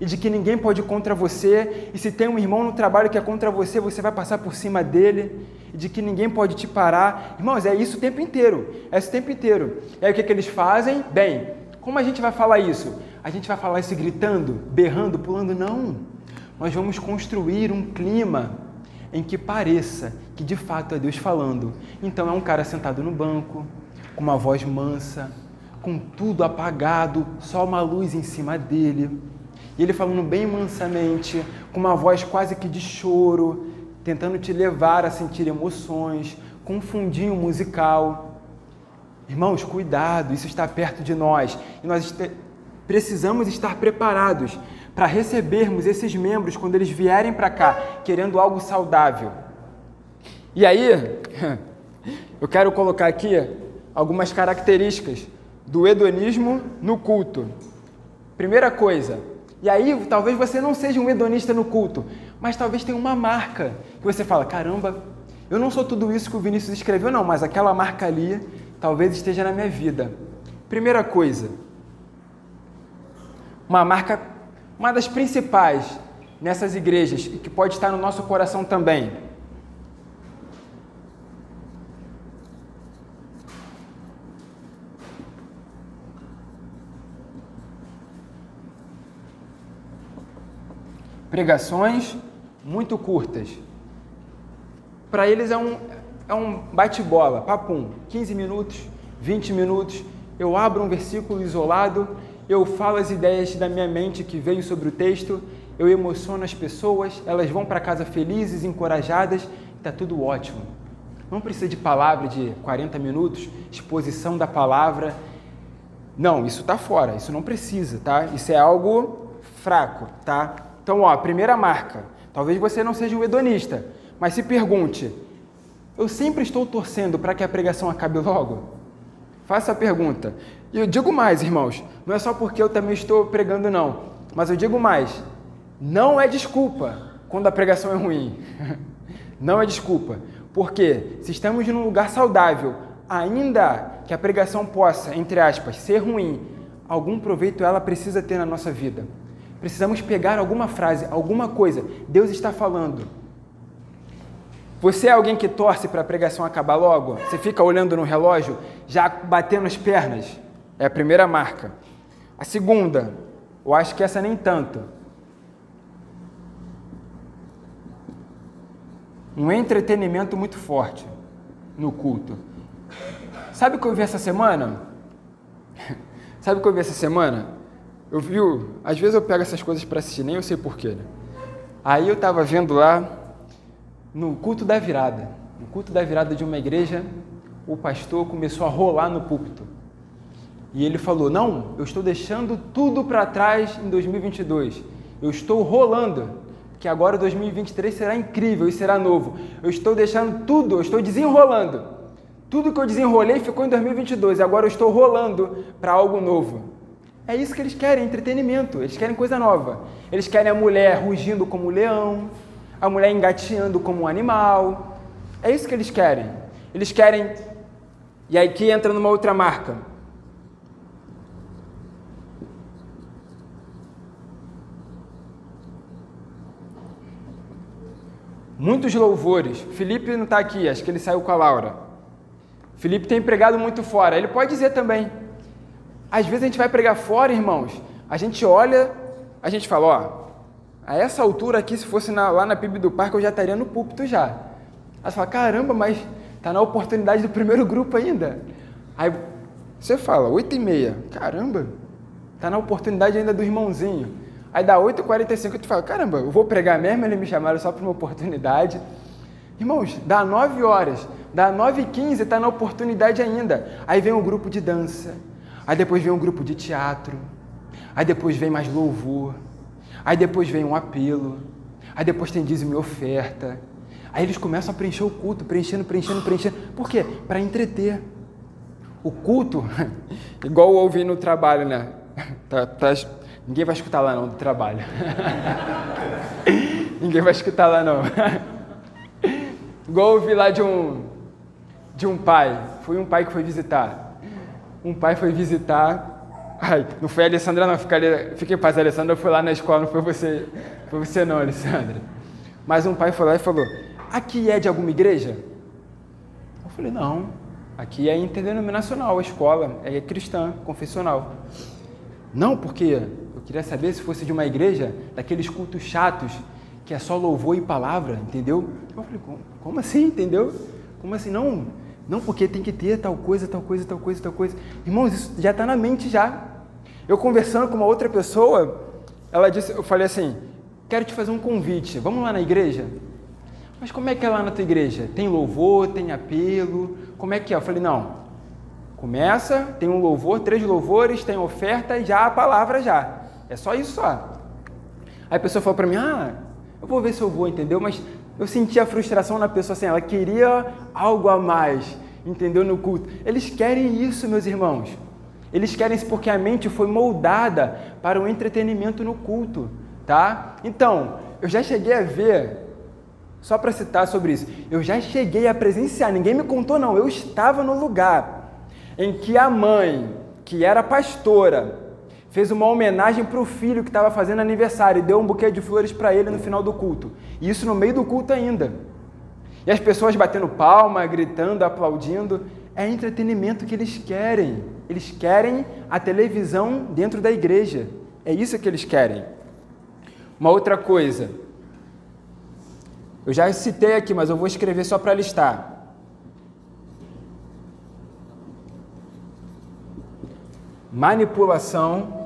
e de que ninguém pode ir contra você. E se tem um irmão no trabalho que é contra você, você vai passar por cima dele de que ninguém pode te parar. Irmãos, é isso o tempo inteiro. É isso o tempo inteiro. E aí o que, que eles fazem? Bem, como a gente vai falar isso? A gente vai falar isso gritando, berrando, pulando? Não. Nós vamos construir um clima em que pareça que de fato é Deus falando. Então é um cara sentado no banco, com uma voz mansa, com tudo apagado, só uma luz em cima dele. E ele falando bem mansamente, com uma voz quase que de choro, tentando te levar a sentir emoções, com um fundinho musical. Irmãos, cuidado, isso está perto de nós e nós precisamos estar preparados para recebermos esses membros quando eles vierem para cá querendo algo saudável. E aí, eu quero colocar aqui algumas características do hedonismo no culto. Primeira coisa, e aí talvez você não seja um hedonista no culto, mas talvez tenha uma marca que você fala: caramba, eu não sou tudo isso que o Vinícius escreveu, não, mas aquela marca ali talvez esteja na minha vida. Primeira coisa, uma marca, uma das principais nessas igrejas e que pode estar no nosso coração também. Pregações muito curtas. Para eles é um, é um bate-bola, papum, 15 minutos, 20 minutos, eu abro um versículo isolado, eu falo as ideias da minha mente que veio sobre o texto, eu emociono as pessoas, elas vão para casa felizes, encorajadas, está tudo ótimo. Não precisa de palavra de 40 minutos, exposição da palavra. Não, isso está fora, isso não precisa, tá? Isso é algo fraco, tá? Então, ó, primeira marca, Talvez você não seja um hedonista, mas se pergunte: eu sempre estou torcendo para que a pregação acabe logo? Faça a pergunta. E eu digo mais, irmãos, não é só porque eu também estou pregando, não, mas eu digo mais: não é desculpa quando a pregação é ruim. não é desculpa. Porque se estamos num lugar saudável, ainda que a pregação possa, entre aspas, ser ruim, algum proveito ela precisa ter na nossa vida. Precisamos pegar alguma frase, alguma coisa. Deus está falando. Você é alguém que torce para a pregação acabar logo? Você fica olhando no relógio, já batendo as pernas? É a primeira marca. A segunda, eu acho que essa nem tanto. Um entretenimento muito forte no culto. Sabe o que eu vi essa semana? Sabe o que eu vi essa semana? Eu vi, às vezes eu pego essas coisas para assistir, nem eu sei porquê. Né? Aí eu estava vendo lá no culto da virada, no culto da virada de uma igreja, o pastor começou a rolar no púlpito. E ele falou: Não, eu estou deixando tudo para trás em 2022. Eu estou rolando, que agora 2023 será incrível e será novo. Eu estou deixando tudo, eu estou desenrolando. Tudo que eu desenrolei ficou em 2022, agora eu estou rolando para algo novo. É isso que eles querem, entretenimento. Eles querem coisa nova. Eles querem a mulher rugindo como um leão, a mulher engateando como um animal. É isso que eles querem. Eles querem. E aí que entra numa outra marca Muitos louvores. Felipe não está aqui, acho que ele saiu com a Laura. Felipe tem pregado muito fora. Ele pode dizer também. Às vezes a gente vai pregar fora, irmãos. A gente olha, a gente fala, ó, a essa altura aqui, se fosse na, lá na PIB do Parque, eu já estaria no púlpito já. Aí você fala, caramba, mas tá na oportunidade do primeiro grupo ainda. Aí você fala, oito e meia, caramba, tá na oportunidade ainda do irmãozinho. Aí dá 8h45 tu fala, caramba, eu vou pregar mesmo, eles me chamaram só para uma oportunidade. Irmãos, dá 9 horas, dá 9h15, está na oportunidade ainda. Aí vem um grupo de dança, aí depois vem um grupo de teatro, aí depois vem mais louvor, aí depois vem um apelo, aí depois tem dízimo e oferta. Aí eles começam a preencher o culto, preenchendo, preenchendo, preenchendo. Por quê? Para entreter. O culto, igual eu ouvi no trabalho, né? Tá, tá Ninguém vai escutar lá não do trabalho. Ninguém vai escutar lá não. Igual eu ouvi lá de um de um pai. Foi um pai que foi visitar. Um pai foi visitar. Ai, não foi a Alessandra não, fiquei, fiquei paz, a Alessandra foi lá na escola, não foi você, foi você não, Alessandra. Mas um pai foi lá e falou: "Aqui é de alguma igreja?" Eu falei: "Não. Aqui é interdenominacional, a escola é cristã, confessional." Não, porque eu queria saber se fosse de uma igreja, daqueles cultos chatos, que é só louvor e palavra, entendeu? Eu falei, como assim, entendeu? Como assim? Não, não, porque tem que ter tal coisa, tal coisa, tal coisa, tal coisa. Irmãos, isso já está na mente já. Eu conversando com uma outra pessoa, ela disse, eu falei assim, quero te fazer um convite, vamos lá na igreja? Mas como é que é lá na tua igreja? Tem louvor, tem apelo? Como é que é? Eu falei, não, começa, tem um louvor, três louvores, tem oferta e já a palavra já. É só isso só. Aí a pessoa falou para mim, ah, eu vou ver se eu vou, entendeu? Mas eu senti a frustração na pessoa assim, ela queria algo a mais, entendeu? No culto. Eles querem isso, meus irmãos. Eles querem isso porque a mente foi moldada para o entretenimento no culto, tá? Então, eu já cheguei a ver, só para citar sobre isso, eu já cheguei a presenciar, ninguém me contou não, eu estava no lugar em que a mãe, que era pastora, fez uma homenagem para o filho que estava fazendo aniversário e deu um buquê de flores para ele no final do culto. E isso no meio do culto ainda. E as pessoas batendo palma, gritando, aplaudindo. É entretenimento que eles querem. Eles querem a televisão dentro da igreja. É isso que eles querem. Uma outra coisa. Eu já citei aqui, mas eu vou escrever só para listar. Manipulação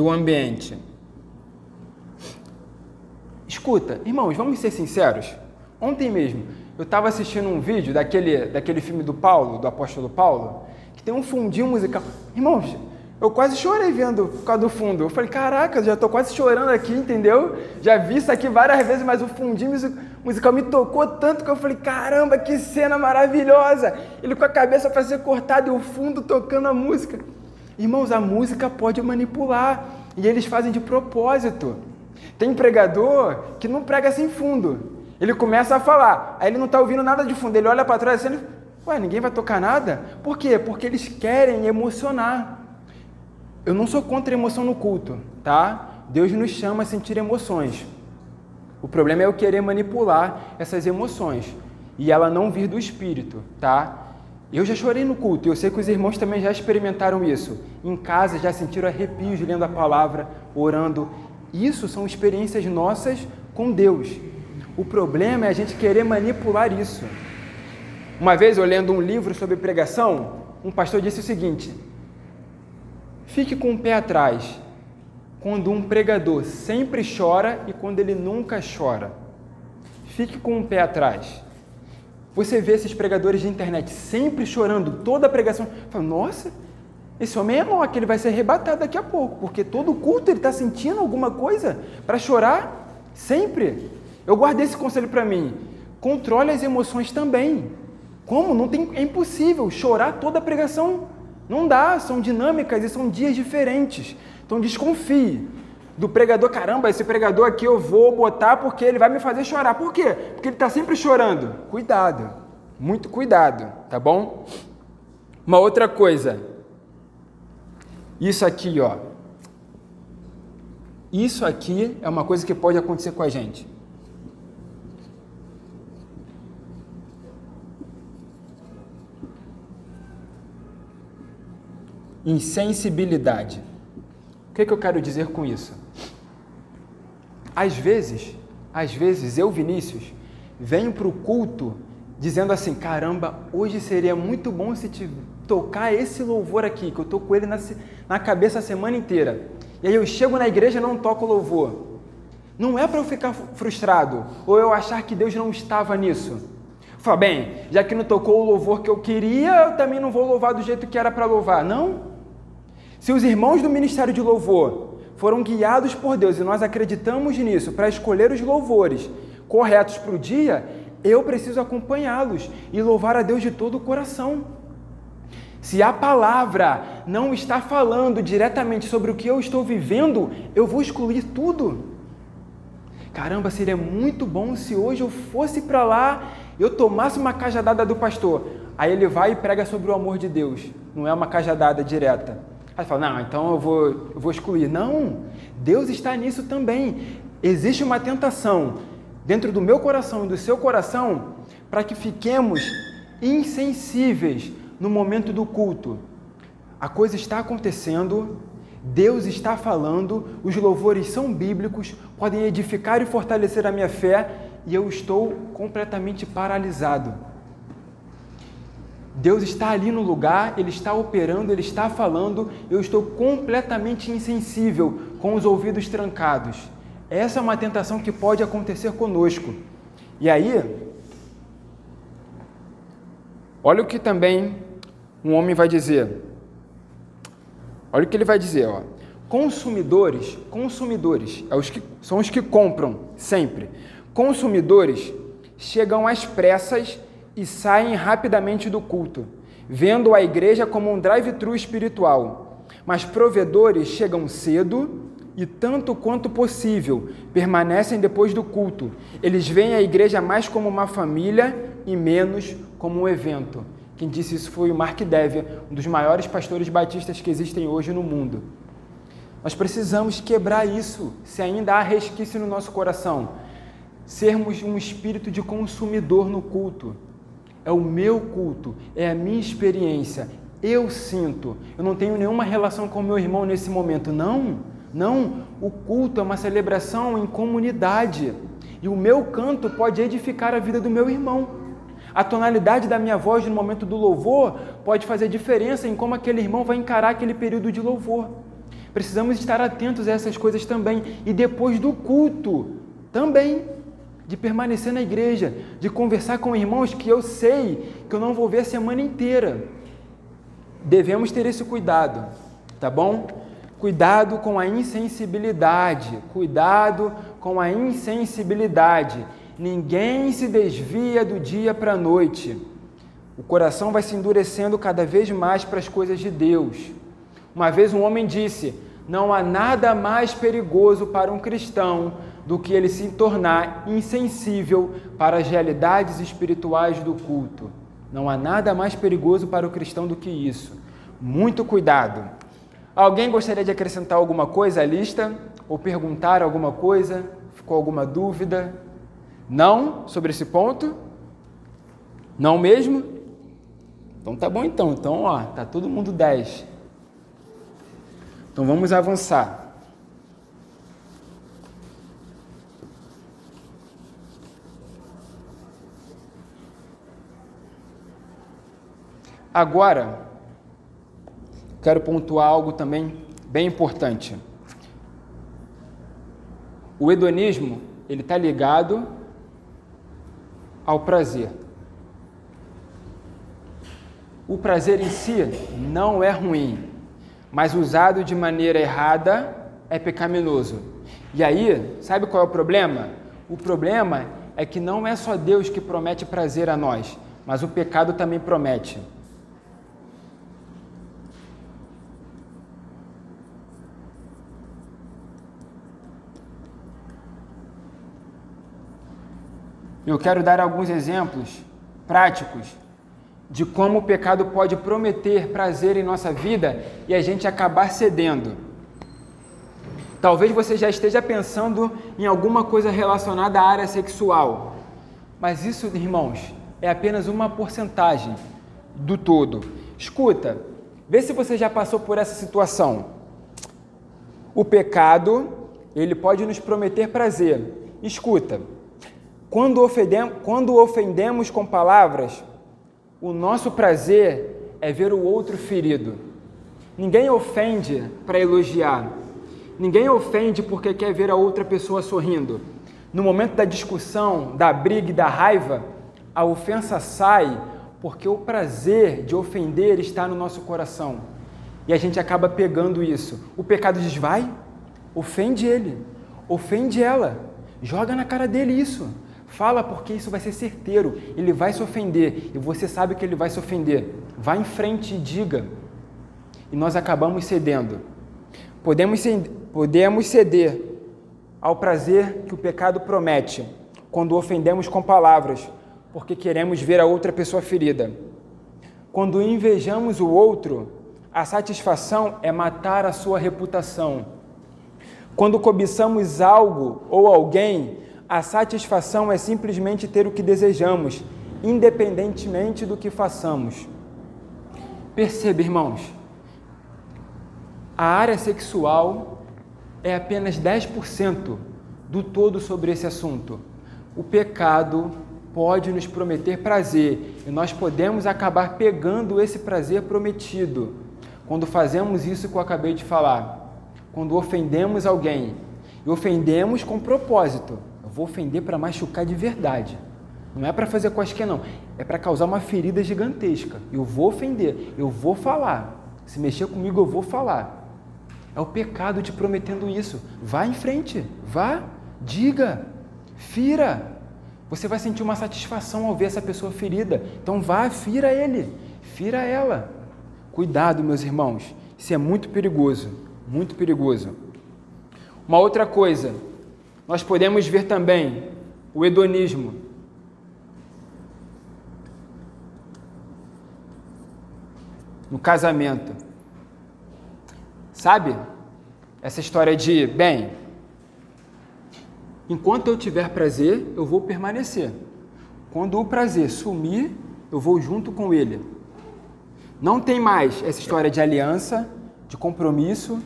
do ambiente. Escuta, irmãos, vamos ser sinceros. Ontem mesmo, eu estava assistindo um vídeo daquele, daquele filme do Paulo, do apóstolo Paulo, que tem um fundinho musical. Irmãos, eu quase chorei vendo por causa do fundo. Eu falei, caraca, já estou quase chorando aqui, entendeu? Já vi isso aqui várias vezes, mas o fundinho musical me tocou tanto que eu falei, caramba, que cena maravilhosa! Ele com a cabeça para ser cortado e o fundo tocando a música. Irmãos, a música pode manipular e eles fazem de propósito. Tem pregador que não prega sem fundo. Ele começa a falar, aí ele não está ouvindo nada de fundo. Ele olha para trás assim, Ué, ninguém vai tocar nada? Por quê? Porque eles querem emocionar. Eu não sou contra a emoção no culto, tá? Deus nos chama a sentir emoções. O problema é eu querer manipular essas emoções e ela não vir do espírito, tá? Eu já chorei no culto, eu sei que os irmãos também já experimentaram isso. Em casa já sentiram arrepios lendo a palavra, orando. Isso são experiências nossas com Deus. O problema é a gente querer manipular isso. Uma vez, eu lendo um livro sobre pregação, um pastor disse o seguinte: fique com o pé atrás quando um pregador sempre chora e quando ele nunca chora. Fique com o pé atrás. Você vê esses pregadores de internet sempre chorando toda a pregação. Fala, nossa, esse homem é que ele vai ser arrebatado daqui a pouco, porque todo culto ele está sentindo alguma coisa para chorar sempre. Eu guardei esse conselho para mim. Controle as emoções também. Como? Não tem, é impossível chorar toda a pregação. Não dá, são dinâmicas e são dias diferentes. Então desconfie do pregador, caramba, esse pregador aqui eu vou botar porque ele vai me fazer chorar. Por quê? Porque ele está sempre chorando. Cuidado, muito cuidado, tá bom? Uma outra coisa, isso aqui, ó. Isso aqui é uma coisa que pode acontecer com a gente. Insensibilidade. O que, que eu quero dizer com isso? Às vezes, às vezes eu, Vinícius, venho para o culto dizendo assim: caramba, hoje seria muito bom se te tocar esse louvor aqui, que eu estou com ele na, na cabeça a semana inteira. E aí eu chego na igreja e não toco louvor. Não é para eu ficar frustrado ou eu achar que Deus não estava nisso. Fala, bem, já que não tocou o louvor que eu queria, eu também não vou louvar do jeito que era para louvar. Não. Se os irmãos do ministério de louvor foram guiados por Deus e nós acreditamos nisso para escolher os louvores corretos para o dia, eu preciso acompanhá-los e louvar a Deus de todo o coração. Se a palavra não está falando diretamente sobre o que eu estou vivendo, eu vou excluir tudo. Caramba, seria muito bom se hoje eu fosse para lá, eu tomasse uma cajadada do pastor. Aí ele vai e prega sobre o amor de Deus. Não é uma cajadada direta. Aí fala, não, então eu vou, eu vou excluir. Não, Deus está nisso também. Existe uma tentação dentro do meu coração e do seu coração para que fiquemos insensíveis no momento do culto. A coisa está acontecendo, Deus está falando, os louvores são bíblicos, podem edificar e fortalecer a minha fé e eu estou completamente paralisado. Deus está ali no lugar, Ele está operando, Ele está falando, eu estou completamente insensível, com os ouvidos trancados. Essa é uma tentação que pode acontecer conosco. E aí, olha o que também um homem vai dizer. Olha o que ele vai dizer, ó. Consumidores, consumidores, é os que, são os que compram sempre. Consumidores chegam às pressas e saem rapidamente do culto, vendo a igreja como um drive-thru espiritual. Mas provedores chegam cedo e, tanto quanto possível, permanecem depois do culto. Eles veem a igreja mais como uma família e menos como um evento. Quem disse isso foi o Mark Dever, um dos maiores pastores batistas que existem hoje no mundo. Nós precisamos quebrar isso, se ainda há resquício no nosso coração. Sermos um espírito de consumidor no culto é o meu culto, é a minha experiência. Eu sinto, eu não tenho nenhuma relação com meu irmão nesse momento. Não, não. O culto é uma celebração em comunidade. E o meu canto pode edificar a vida do meu irmão. A tonalidade da minha voz no momento do louvor pode fazer diferença em como aquele irmão vai encarar aquele período de louvor. Precisamos estar atentos a essas coisas também. E depois do culto, também de permanecer na igreja, de conversar com irmãos que eu sei que eu não vou ver a semana inteira. Devemos ter esse cuidado, tá bom? Cuidado com a insensibilidade, cuidado com a insensibilidade. Ninguém se desvia do dia para a noite. O coração vai se endurecendo cada vez mais para as coisas de Deus. Uma vez um homem disse: Não há nada mais perigoso para um cristão do que ele se tornar insensível para as realidades espirituais do culto. Não há nada mais perigoso para o cristão do que isso. Muito cuidado. Alguém gostaria de acrescentar alguma coisa à lista? Ou perguntar alguma coisa? Ficou alguma dúvida? Não sobre esse ponto? Não mesmo? Então tá bom então. Então, ó, tá todo mundo 10. Então vamos avançar. Agora, quero pontuar algo também bem importante. O hedonismo, ele está ligado ao prazer. O prazer em si não é ruim, mas usado de maneira errada é pecaminoso. E aí, sabe qual é o problema? O problema é que não é só Deus que promete prazer a nós, mas o pecado também promete. Eu quero dar alguns exemplos práticos de como o pecado pode prometer prazer em nossa vida e a gente acabar cedendo. Talvez você já esteja pensando em alguma coisa relacionada à área sexual, mas isso, irmãos, é apenas uma porcentagem do todo. Escuta, vê se você já passou por essa situação. O pecado, ele pode nos prometer prazer. Escuta, quando ofendemos, quando ofendemos com palavras, o nosso prazer é ver o outro ferido. Ninguém ofende para elogiar. Ninguém ofende porque quer ver a outra pessoa sorrindo. No momento da discussão, da briga e da raiva, a ofensa sai porque o prazer de ofender está no nosso coração. E a gente acaba pegando isso. O pecado diz: vai, ofende ele, ofende ela, joga na cara dele isso. Fala porque isso vai ser certeiro. Ele vai se ofender e você sabe que ele vai se ofender. Vá em frente e diga. E nós acabamos cedendo. Podemos, podemos ceder ao prazer que o pecado promete quando ofendemos com palavras, porque queremos ver a outra pessoa ferida. Quando invejamos o outro, a satisfação é matar a sua reputação. Quando cobiçamos algo ou alguém, a satisfação é simplesmente ter o que desejamos, independentemente do que façamos. Perceba, irmãos, a área sexual é apenas 10% do todo sobre esse assunto. O pecado pode nos prometer prazer e nós podemos acabar pegando esse prazer prometido quando fazemos isso que eu acabei de falar. Quando ofendemos alguém e ofendemos com propósito vou ofender para machucar de verdade. Não é para fazer cosquinha, não. É para causar uma ferida gigantesca. Eu vou ofender, eu vou falar. Se mexer comigo, eu vou falar. É o pecado te prometendo isso. Vá em frente, vá, diga, fira. Você vai sentir uma satisfação ao ver essa pessoa ferida. Então vá, fira ele, fira ela. Cuidado, meus irmãos. Isso é muito perigoso, muito perigoso. Uma outra coisa, nós podemos ver também o hedonismo. No casamento. Sabe? Essa história de, bem, enquanto eu tiver prazer, eu vou permanecer. Quando o prazer sumir, eu vou junto com ele. Não tem mais essa história de aliança, de compromisso,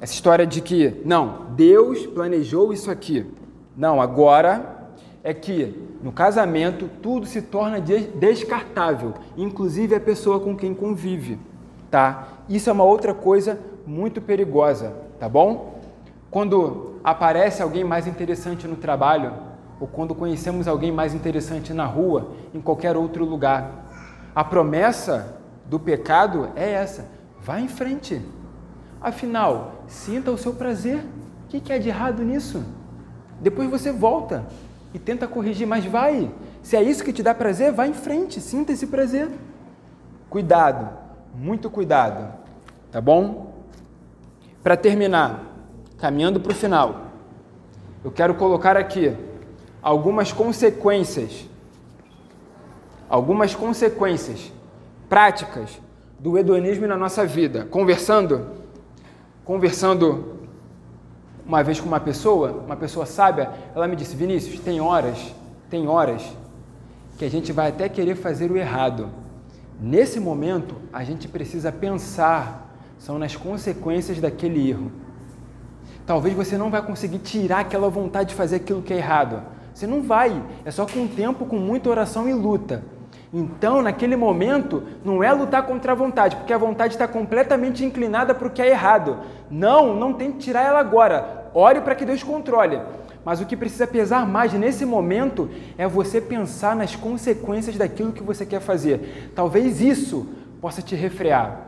essa história de que, não, Deus planejou isso aqui. Não, agora é que no casamento tudo se torna descartável, inclusive a pessoa com quem convive, tá? Isso é uma outra coisa muito perigosa, tá bom? Quando aparece alguém mais interessante no trabalho, ou quando conhecemos alguém mais interessante na rua, em qualquer outro lugar, a promessa do pecado é essa: vá em frente, Afinal, sinta o seu prazer. O que é de errado nisso? Depois você volta e tenta corrigir, mas vai. Se é isso que te dá prazer, vá em frente, sinta esse prazer. Cuidado, muito cuidado, tá bom? Para terminar, caminhando para o final, eu quero colocar aqui algumas consequências algumas consequências práticas do hedonismo na nossa vida. Conversando, conversando uma vez com uma pessoa, uma pessoa sábia, ela me disse: Vinícius, tem horas, tem horas que a gente vai até querer fazer o errado. Nesse momento, a gente precisa pensar são nas consequências daquele erro. Talvez você não vai conseguir tirar aquela vontade de fazer aquilo que é errado. Você não vai. É só com tempo, com muita oração e luta. Então, naquele momento, não é lutar contra a vontade, porque a vontade está completamente inclinada para o que é errado. Não, não tem que tirar ela agora. Ore para que Deus controle. Mas o que precisa pesar mais nesse momento é você pensar nas consequências daquilo que você quer fazer. Talvez isso possa te refrear.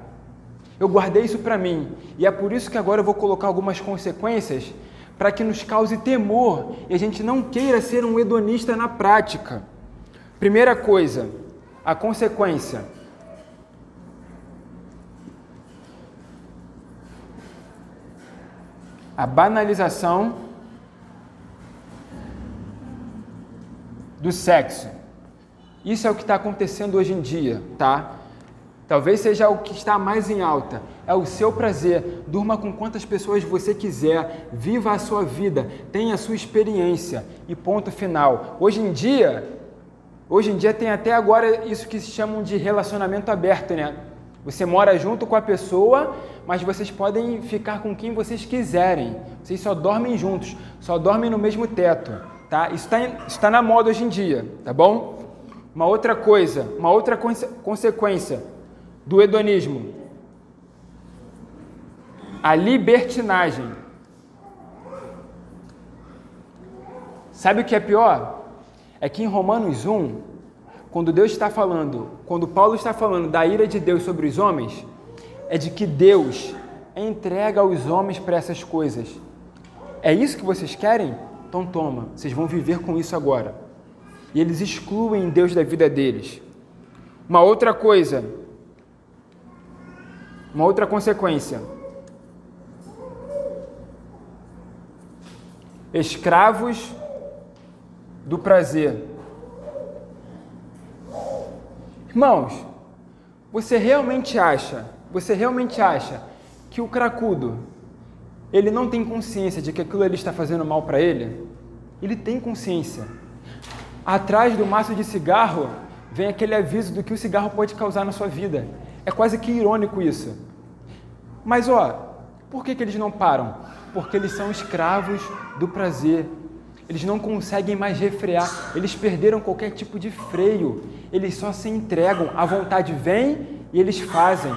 Eu guardei isso para mim e é por isso que agora eu vou colocar algumas consequências para que nos cause temor e a gente não queira ser um hedonista na prática. Primeira coisa, a consequência. A banalização do sexo. Isso é o que está acontecendo hoje em dia, tá? Talvez seja o que está mais em alta. É o seu prazer. Durma com quantas pessoas você quiser. Viva a sua vida. Tenha a sua experiência. E ponto final. Hoje em dia, Hoje em dia tem até agora isso que se chamam de relacionamento aberto, né? Você mora junto com a pessoa, mas vocês podem ficar com quem vocês quiserem. Vocês só dormem juntos, só dormem no mesmo teto, tá? Isso está tá na moda hoje em dia, tá bom? Uma outra coisa, uma outra conse consequência do hedonismo. A libertinagem. Sabe o que é pior? É que em Romanos 1, quando Deus está falando, quando Paulo está falando da ira de Deus sobre os homens, é de que Deus entrega os homens para essas coisas. É isso que vocês querem? Então toma, vocês vão viver com isso agora. E eles excluem Deus da vida deles. Uma outra coisa, uma outra consequência. Escravos do prazer. Irmãos, você realmente acha, você realmente acha que o cracudo, ele não tem consciência de que aquilo ele está fazendo mal para ele? Ele tem consciência. Atrás do maço de cigarro vem aquele aviso do que o cigarro pode causar na sua vida. É quase que irônico isso. Mas ó, por que, que eles não param? Porque eles são escravos do prazer, eles não conseguem mais refrear, eles perderam qualquer tipo de freio, eles só se entregam, a vontade vem e eles fazem.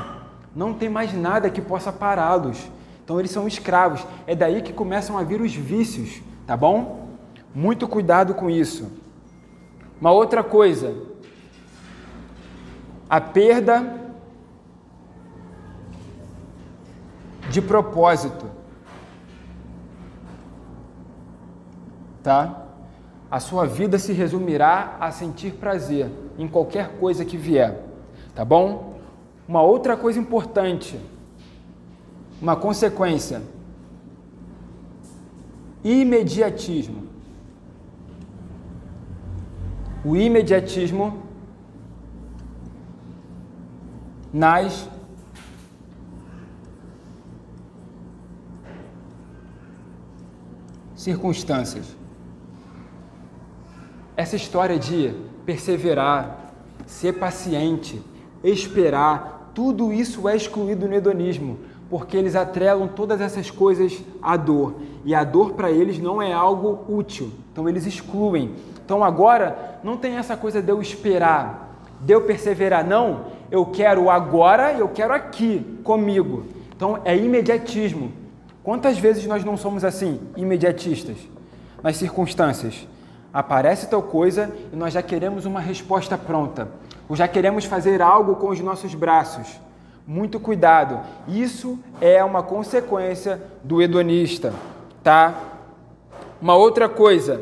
Não tem mais nada que possa pará-los. Então eles são escravos. É daí que começam a vir os vícios, tá bom? Muito cuidado com isso. Uma outra coisa, a perda de propósito. Tá? A sua vida se resumirá a sentir prazer em qualquer coisa que vier, tá bom? Uma outra coisa importante, uma consequência, imediatismo. O imediatismo nas circunstâncias. Essa história de perseverar, ser paciente, esperar, tudo isso é excluído no hedonismo, porque eles atrelam todas essas coisas à dor. E a dor para eles não é algo útil, então eles excluem. Então agora não tem essa coisa de eu esperar, de eu perseverar, não. Eu quero agora, eu quero aqui comigo. Então é imediatismo. Quantas vezes nós não somos assim, imediatistas, nas circunstâncias? Aparece tal coisa e nós já queremos uma resposta pronta, ou já queremos fazer algo com os nossos braços. Muito cuidado, isso é uma consequência do hedonista, tá? Uma outra coisa.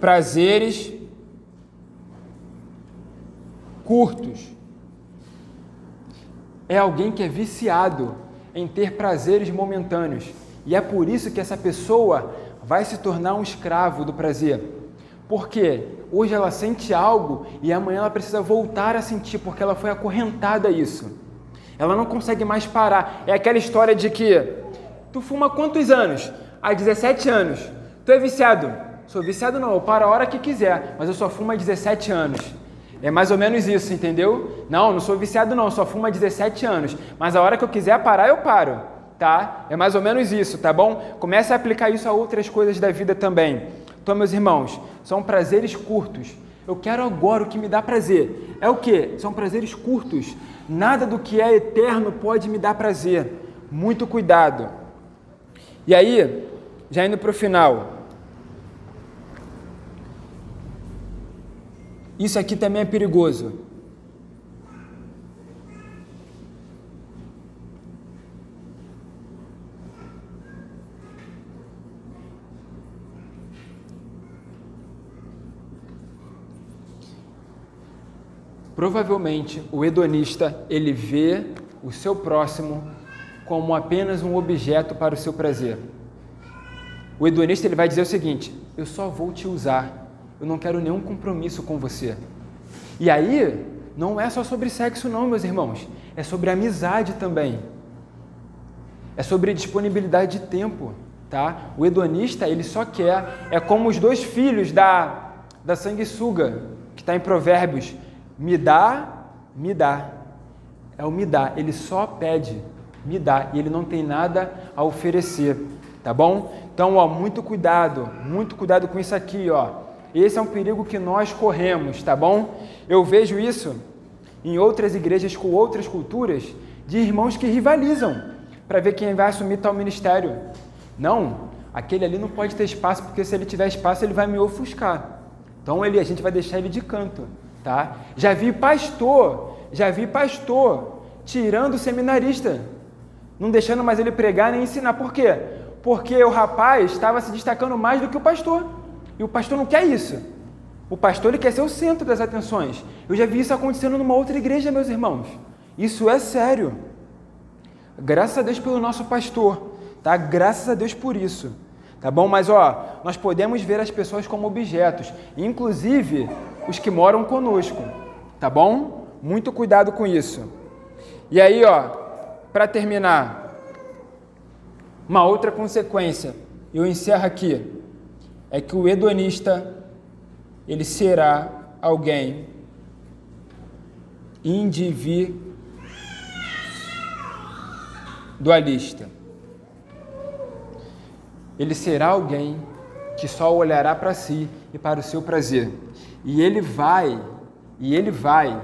Prazeres curtos. É alguém que é viciado em ter prazeres momentâneos. E é por isso que essa pessoa vai se tornar um escravo do prazer. Porque hoje ela sente algo e amanhã ela precisa voltar a sentir, porque ela foi acorrentada a isso. Ela não consegue mais parar. É aquela história de que tu fuma quantos anos? Há 17 anos. Tu é viciado? Sou viciado não, eu paro a hora que quiser, mas eu só fumo há 17 anos. É mais ou menos isso, entendeu? Não, não sou viciado não, só fumo há 17 anos. Mas a hora que eu quiser parar, eu paro, tá? É mais ou menos isso, tá bom? Comece a aplicar isso a outras coisas da vida também. Então, meus irmãos, são prazeres curtos. Eu quero agora o que me dá prazer. É o que? São prazeres curtos. Nada do que é eterno pode me dar prazer. Muito cuidado. E aí, já indo para o final. Isso aqui também é perigoso. Provavelmente o hedonista ele vê o seu próximo como apenas um objeto para o seu prazer. O hedonista ele vai dizer o seguinte: eu só vou te usar, eu não quero nenhum compromisso com você. E aí não é só sobre sexo não, meus irmãos, é sobre amizade também. É sobre disponibilidade de tempo, tá? O hedonista ele só quer é como os dois filhos da da sanguessuga que está em Provérbios me dá, me dá. É o me dá. Ele só pede, me dá. E ele não tem nada a oferecer. Tá bom? Então, ó, muito cuidado, muito cuidado com isso aqui, ó. Esse é um perigo que nós corremos, tá bom? Eu vejo isso em outras igrejas com outras culturas de irmãos que rivalizam para ver quem vai assumir tal ministério. Não, aquele ali não pode ter espaço porque se ele tiver espaço ele vai me ofuscar. Então ele, a gente vai deixar ele de canto. Tá? Já vi pastor, já vi pastor tirando o seminarista, não deixando mais ele pregar nem ensinar. Por quê? Porque o rapaz estava se destacando mais do que o pastor. E o pastor não quer isso. O pastor ele quer ser o centro das atenções. Eu já vi isso acontecendo numa outra igreja, meus irmãos. Isso é sério. Graças a Deus pelo nosso pastor, tá? Graças a Deus por isso. Tá bom? Mas ó, nós podemos ver as pessoas como objetos, inclusive os que moram conosco. Tá bom? Muito cuidado com isso. E aí, ó, para terminar, uma outra consequência, eu encerro aqui, é que o hedonista ele será alguém individualista ele será alguém que só olhará para si e para o seu prazer. E ele vai, e ele vai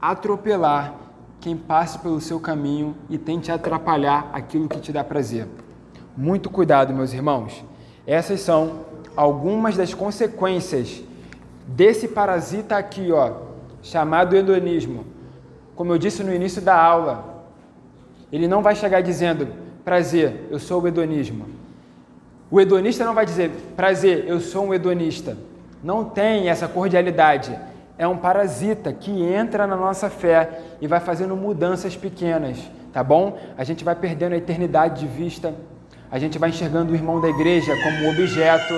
atropelar quem passe pelo seu caminho e tente atrapalhar aquilo que te dá prazer. Muito cuidado, meus irmãos. Essas são algumas das consequências desse parasita aqui, ó, chamado hedonismo. Como eu disse no início da aula, ele não vai chegar dizendo: "Prazer, eu sou o hedonismo". O hedonista não vai dizer, prazer, eu sou um hedonista. Não tem essa cordialidade. É um parasita que entra na nossa fé e vai fazendo mudanças pequenas, tá bom? A gente vai perdendo a eternidade de vista, a gente vai enxergando o irmão da igreja como objeto,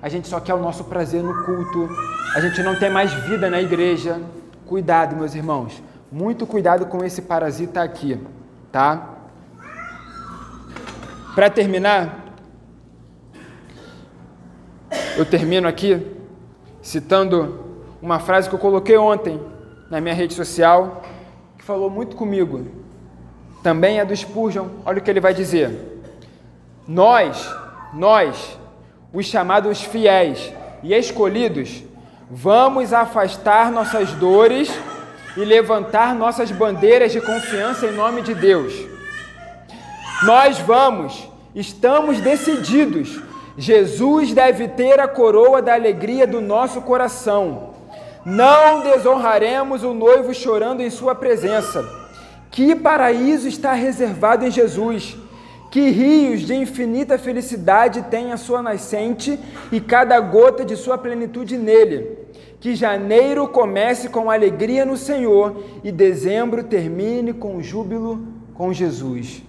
a gente só quer o nosso prazer no culto, a gente não tem mais vida na igreja. Cuidado, meus irmãos, muito cuidado com esse parasita aqui, tá? Para terminar, eu termino aqui citando uma frase que eu coloquei ontem na minha rede social, que falou muito comigo. Também é do Spurgeon. Olha o que ele vai dizer. Nós, nós, os chamados fiéis e escolhidos, vamos afastar nossas dores e levantar nossas bandeiras de confiança em nome de Deus. Nós vamos, estamos decididos Jesus deve ter a coroa da alegria do nosso coração. Não desonraremos o noivo chorando em sua presença. Que paraíso está reservado em Jesus? Que rios de infinita felicidade tem a sua nascente e cada gota de sua plenitude nele. Que janeiro comece com alegria no Senhor e dezembro termine com júbilo com Jesus.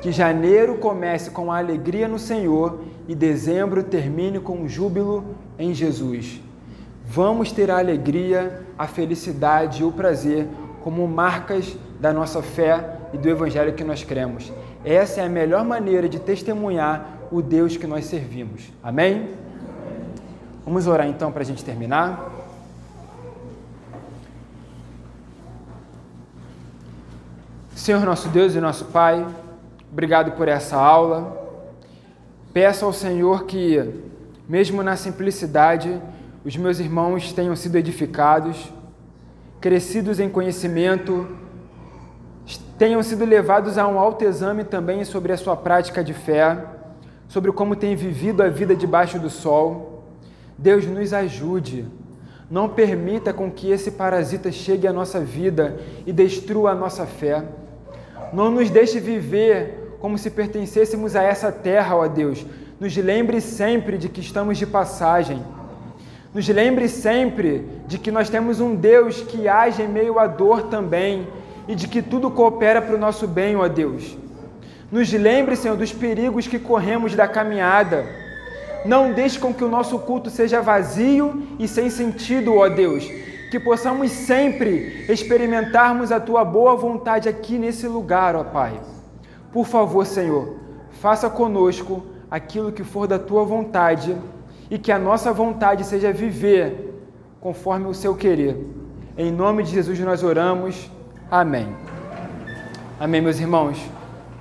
Que janeiro comece com alegria no Senhor e dezembro termine com júbilo em Jesus. Vamos ter a alegria, a felicidade e o prazer como marcas da nossa fé e do evangelho que nós cremos. Essa é a melhor maneira de testemunhar o Deus que nós servimos. Amém? Vamos orar então para a gente terminar. Senhor nosso Deus e nosso Pai, obrigado por essa aula. Peço ao Senhor que, mesmo na simplicidade, os meus irmãos tenham sido edificados, crescidos em conhecimento, tenham sido levados a um alto exame também sobre a sua prática de fé, sobre como têm vivido a vida debaixo do sol. Deus nos ajude. Não permita com que esse parasita chegue à nossa vida e destrua a nossa fé. Não nos deixe viver como se pertencêssemos a essa terra, ó Deus. Nos lembre sempre de que estamos de passagem. Nos lembre sempre de que nós temos um Deus que age em meio à dor também e de que tudo coopera para o nosso bem, ó Deus. Nos lembre, Senhor, dos perigos que corremos da caminhada. Não deixe com que o nosso culto seja vazio e sem sentido, ó Deus. Que possamos sempre experimentarmos a tua boa vontade aqui nesse lugar, ó Pai. Por favor, Senhor, faça conosco aquilo que for da tua vontade e que a nossa vontade seja viver conforme o seu querer. Em nome de Jesus nós oramos. Amém. Amém, meus irmãos.